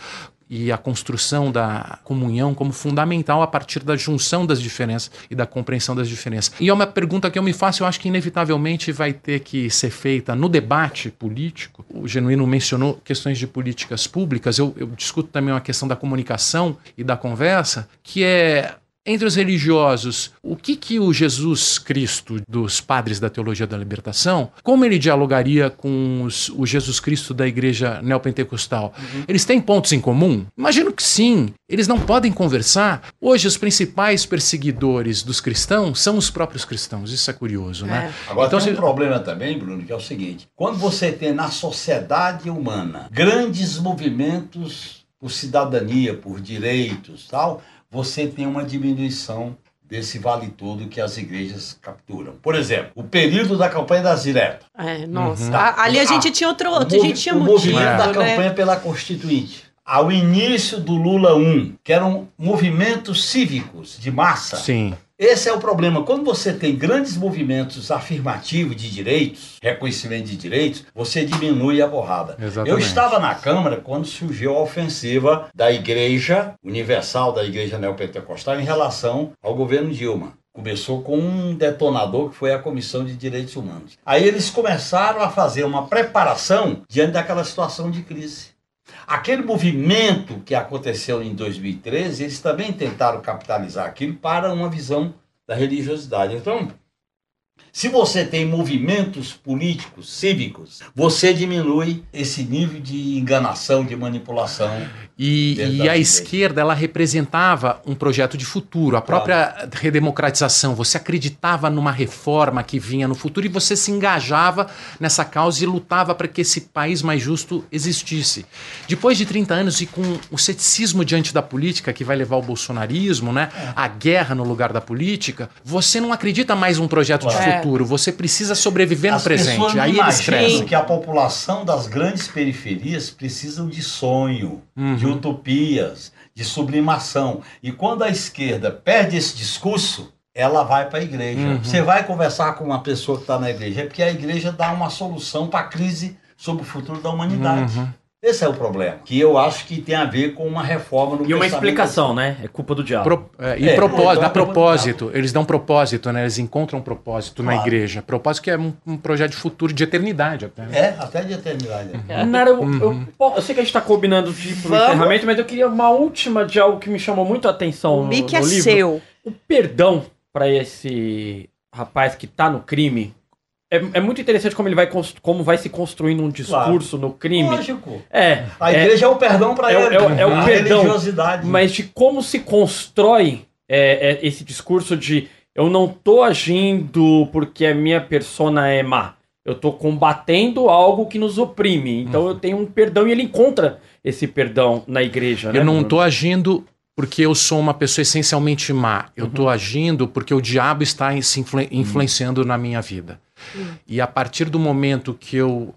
e a construção da comunhão como fundamental a partir da junção das diferenças e da compreensão das diferenças. E é uma pergunta que eu me faço, eu acho que inevitavelmente vai ter que ser feita no debate político. O Genuíno mencionou questões de políticas públicas, eu, eu discuto também uma questão da comunicação e da conversa, que é entre os religiosos, o que que o Jesus Cristo dos padres da teologia da libertação, como ele dialogaria com os, o Jesus Cristo da igreja neopentecostal? Uhum. Eles têm pontos em comum? Imagino que sim. Eles não podem conversar. Hoje, os principais perseguidores dos cristãos são os próprios cristãos. Isso é curioso, né? é. né? Agora, então, tem um se... problema também, Bruno, que é o seguinte: quando você tem na sociedade humana grandes movimentos por cidadania, por direitos, tal você tem uma diminuição desse vale todo que as igrejas capturam. Por exemplo, o período da campanha das diretas. É, nossa. Uhum. Ali a gente tinha outro, outro a gente tinha o movimento da né? campanha pela Constituinte. Ao início do Lula 1, que eram movimentos cívicos de massa. Sim. Esse é o problema. Quando você tem grandes movimentos afirmativos de direitos, reconhecimento de direitos, você diminui a borrada. Exatamente. Eu estava na Câmara quando surgiu a ofensiva da Igreja Universal, da Igreja Neopentecostal, em relação ao governo Dilma. Começou com um detonador que foi a Comissão de Direitos Humanos. Aí eles começaram a fazer uma preparação diante daquela situação de crise. Aquele movimento que aconteceu em 2013, eles também tentaram capitalizar aquilo para uma visão da religiosidade. Então, se você tem movimentos políticos, cívicos, você diminui esse nível de enganação, de manipulação. E, e a esquerda, ela representava um projeto de futuro, a própria claro. redemocratização. Você acreditava numa reforma que vinha no futuro e você se engajava nessa causa e lutava para que esse país mais justo existisse. Depois de 30 anos e com o ceticismo diante da política que vai levar ao bolsonarismo, né, é. a guerra no lugar da política, você não acredita mais num projeto claro. de futuro futuro, você precisa sobreviver As no presente. Aí eles crescem. que a população das grandes periferias precisam de sonho, uhum. de utopias, de sublimação. E quando a esquerda perde esse discurso, ela vai para a igreja. Uhum. Você vai conversar com uma pessoa que está na igreja, é porque a igreja dá uma solução para a crise sobre o futuro da humanidade. Uhum. Esse é o problema, que eu acho que tem a ver com uma reforma no E uma explicação, né? É culpa do diabo. Pro, é, e é, propósito, dá propósito. Eles dão propósito, né? Eles encontram propósito claro. na igreja. Propósito que é um, um, projeto de futuro, de eternidade até. Né? É, até de eternidade. Uhum. Nara, eu, uhum. eu, eu, sei que a gente está combinando de pro encerramento, mas eu queria uma última de algo que me chamou muito a atenção o no, no é livro. seu. O perdão para esse rapaz que está no crime é, é, muito interessante como ele vai como vai se construindo um discurso claro. no crime. Lógico. É. A igreja é, é o perdão para é, ele. É, é, o perdão. Religiosidade. Mas de como se constrói é, é, esse discurso de eu não tô agindo porque a minha persona é má. Eu tô combatendo algo que nos oprime. Então eu tenho um perdão e ele encontra esse perdão na igreja. Eu né, não tô agindo porque eu sou uma pessoa essencialmente má. Eu estou uhum. agindo porque o diabo está se influ influenciando uhum. na minha vida. E a partir do momento que eu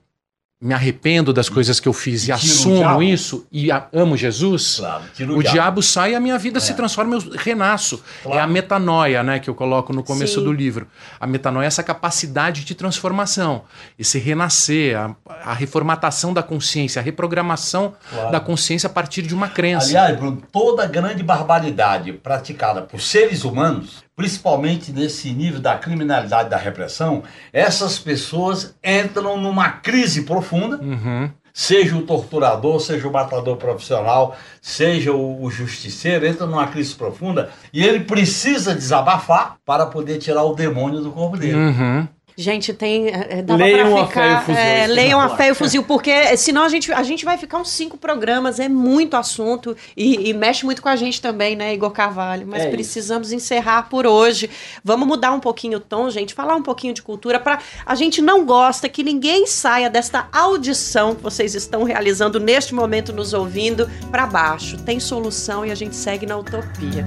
me arrependo das coisas que eu fiz e, e assumo isso e a, amo Jesus, claro, o, o diabo. diabo. sai e a minha vida é. se transforma, eu renaço. Claro. É a metanoia, né, que eu coloco no começo Sim. do livro. A metanoia é essa capacidade de transformação, esse renascer, a, a reformatação da consciência, a reprogramação claro. da consciência a partir de uma crença. Aliás, Bruno, toda grande barbaridade praticada por seres humanos principalmente nesse nível da criminalidade da repressão, essas pessoas entram numa crise profunda, uhum. seja o torturador, seja o matador profissional, seja o, o justiceiro, entra numa crise profunda e ele precisa desabafar para poder tirar o demônio do corpo dele. Uhum. Gente, tem. é, Dava Leiam pra A Fé e o ficar. Fuzil, é, esse leiam a fé e o fuzil, porque senão a gente, a gente vai ficar uns cinco programas, é muito assunto e, e mexe muito com a gente também, né, Igor Carvalho? Mas É isso. precisamos encerrar por hoje. Vamos mudar um pouquinho o tom, gente, falar um pouquinho de cultura para a gente não gosta que ninguém saia desta audição que vocês estão realizando neste momento nos ouvindo para baixo. Tem solução e a gente segue na utopia.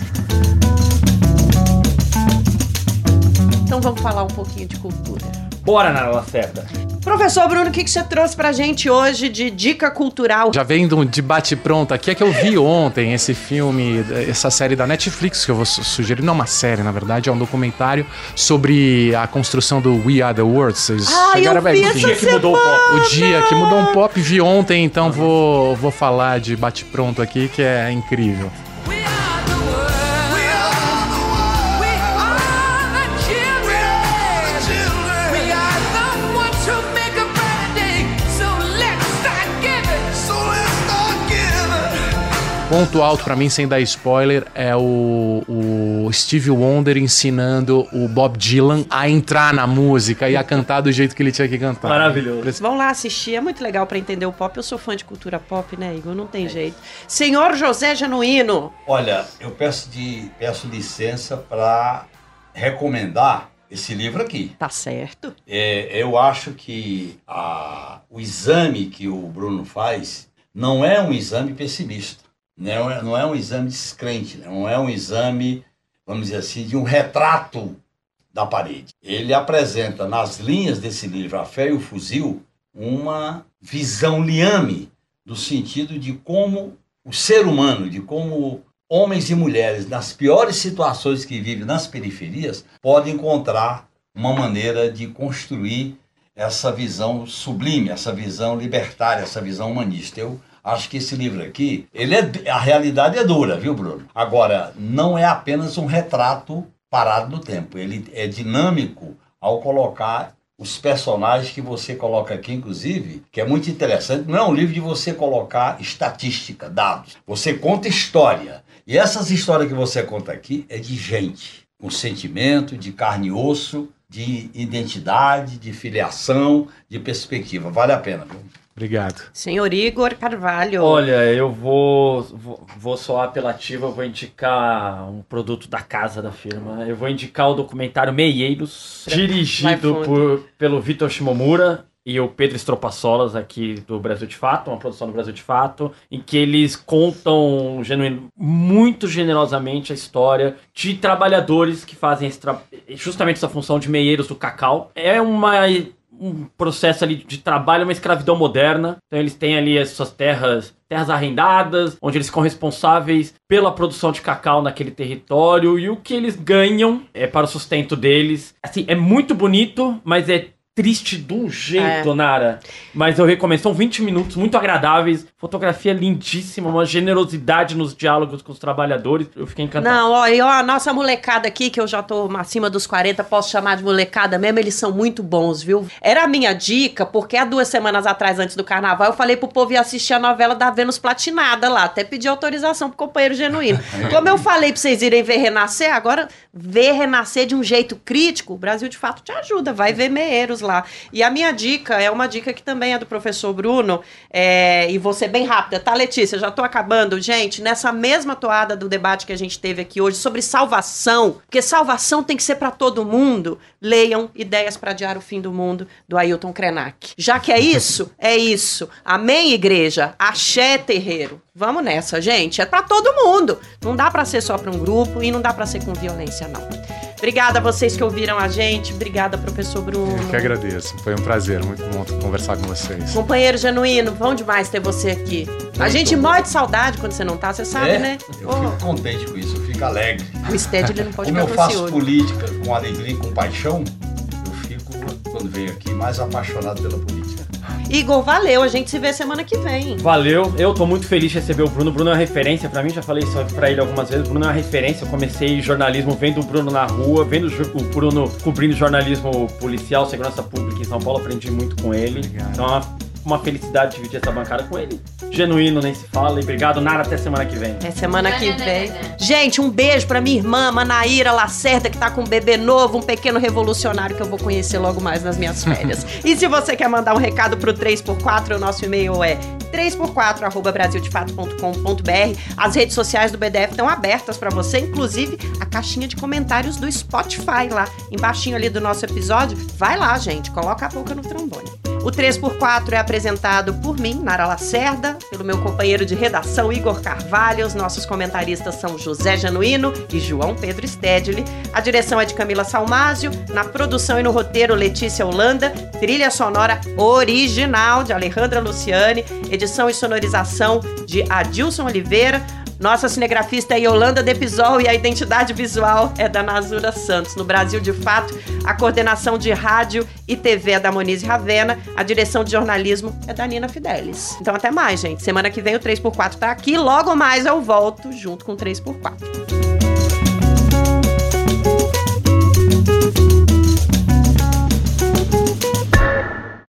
Então vamos falar um pouquinho de cultura. Bora, Nara Lacerda. Professor Bruno, o que, que você trouxe pra gente hoje de dica cultural? Já vem de um debate pronto aqui, é que eu vi ontem esse filme, essa série da Netflix que eu vou su- sugerir. Não é uma série, na verdade, é um documentário sobre a construção do We Are the World. Vocês Ah, eu chegaram ver? vi O essa dia que mudou o pop. O dia que mudou um pop, vi ontem, então vou, vou falar de bate pronto aqui, que é incrível. Ponto alto pra mim, sem dar spoiler, é o, o Steve Wonder ensinando o Bob Dylan a entrar na música e a cantar do jeito que ele tinha que cantar. Maravilhoso. Vão lá assistir, é muito legal pra entender o pop. Eu sou fã de cultura pop, né, Igor? Não tem jeito. Senhor José Genuíno. Olha, eu peço, de, peço licença para recomendar esse livro aqui. Tá certo. É, eu acho que a- o exame que o Bruno faz não é um exame pessimista, não é, não é um exame descrente, não é um exame, vamos dizer assim, de um retrato da parede. Ele apresenta nas linhas desse livro, A Fé e o Fuzil, uma visão liame do sentido de como o ser humano, de como homens e mulheres, nas piores situações que vivem nas periferias, podem encontrar uma maneira de construir essa visão sublime, essa visão libertária, essa visão humanista. Eu acho que esse livro aqui, ele é, a realidade é dura, viu, Bruno? Agora, não é apenas um retrato parado no tempo. Ele é dinâmico ao colocar os personagens que você coloca aqui, inclusive, que é muito interessante. Não é um livro de você colocar estatística, dados. Você conta história. E essas histórias que você conta aqui é de gente, com sentimento, de carne e osso, de identidade, de filiação, de perspectiva. Vale a pena, viu? Obrigado. Senhor Igor Carvalho. Olha, eu vou, vou, vou soar apelativo, eu vou indicar um produto da casa da firma. Eu vou indicar o documentário Meieiros, dirigido por, pelo Vitor Shimomura e o Pedro Estropaçolas aqui do Brasil de Fato, uma produção do Brasil de Fato, em que eles contam genuíno, muito generosamente a história de trabalhadores que fazem esse tra- justamente essa função de meieiros do cacau. É uma um processo ali de trabalho, uma escravidão moderna. Então eles têm ali as suas terras, terras arrendadas, onde eles ficam responsáveis pela produção de cacau naquele território e o que eles ganham é para o sustento deles. Assim, é muito bonito, mas é triste de um jeito, Nara. Mas eu recomendo, são 20 minutos muito agradáveis, fotografia lindíssima, uma generosidade nos diálogos com os trabalhadores. Eu fiquei encantado. Não, ó, e ó, a nossa molecada aqui, que eu já tô acima dos 40, posso chamar de molecada mesmo, eles são muito bons, viu? Era a minha dica, porque há duas semanas atrás, antes do carnaval, eu falei pro povo ir assistir a novela da Vênus Platinada lá, até pedi autorização pro companheiro genuíno. Como eu falei pra vocês irem ver Renascer, agora ver Renascer de um jeito crítico, o Brasil de fato te ajuda, vai ver Meeiros lá. E a minha dica é uma dica que também é do professor Bruno, é, e vou ser bem rápida, tá, Letícia? Já tô acabando. Gente, nessa mesma toada do debate que a gente teve aqui hoje sobre salvação, porque salvação tem que ser para todo mundo, leiam Ideias para Adiar o Fim do Mundo, do Ailton Krenak. Já que é isso, é isso. Amém, igreja? Axé, terreiro. Vamos nessa, gente. É para todo mundo. Não dá para ser só para um grupo e não dá para ser com violência, não. Obrigada a vocês que ouviram a gente. Obrigada, professor Bruno. Eu que agradeço. Foi um prazer, muito bom conversar com vocês. Companheiro genuíno, bom demais ter você aqui. A gente morre de saudade quando você não tá, você sabe, É, né? Eu Ô, fico contente com isso, eu fico alegre. o Sted ele não pode Como eu faço política com alegria e com paixão, eu fico, quando venho aqui, mais apaixonado pela política. Igor, valeu. A gente se vê semana que vem. Valeu, eu tô muito feliz de receber o Bruno. O Bruno é uma referência pra mim, já falei isso pra ele algumas vezes. O Bruno é uma referência. Eu comecei jornalismo vendo o Bruno na rua, vendo o Bruno cobrindo jornalismo policial, segurança pública em São Paulo. Aprendi muito com ele. Obrigado. Então é uma felicidade dividir essa bancada com ele. Genuíno, nem se fala. E obrigado, Nara. Até semana que vem. É semana que Né, né, vem. né. Gente, um beijo pra minha irmã, Manaíra Lacerda, que tá com um bebê novo, um pequeno revolucionário que eu vou conhecer logo mais nas minhas férias. e se você quer mandar um recado pro 3x4, o nosso e-mail é 3x4, arroba brasildefato.com.br. As redes sociais do BDF estão abertas pra você, inclusive a caixinha de comentários do Spotify lá, embaixinho ali do nosso episódio. Vai lá, gente, coloca a boca no trombone. O 3x4 é apresentado por mim, Nara Lacerda, pelo meu companheiro de redação Igor Carvalho. Os nossos comentaristas são José Januíno e João Pedro Stedley. A direção é de Camila Salmásio. Na produção e no roteiro, Letícia Holanda. Trilha sonora original de Alejandra Luciane. Edição e sonorização de Adilson Oliveira. Nossa cinegrafista é Yolanda Depisol e a identidade visual é da Nazura Santos. No Brasil, de fato, a coordenação de rádio e TV é da Monize Ravena, a direção de jornalismo é da Nina Fidelis. Então até mais, gente. Semana que vem o 3x4 tá aqui, logo mais eu volto junto com o 3x4.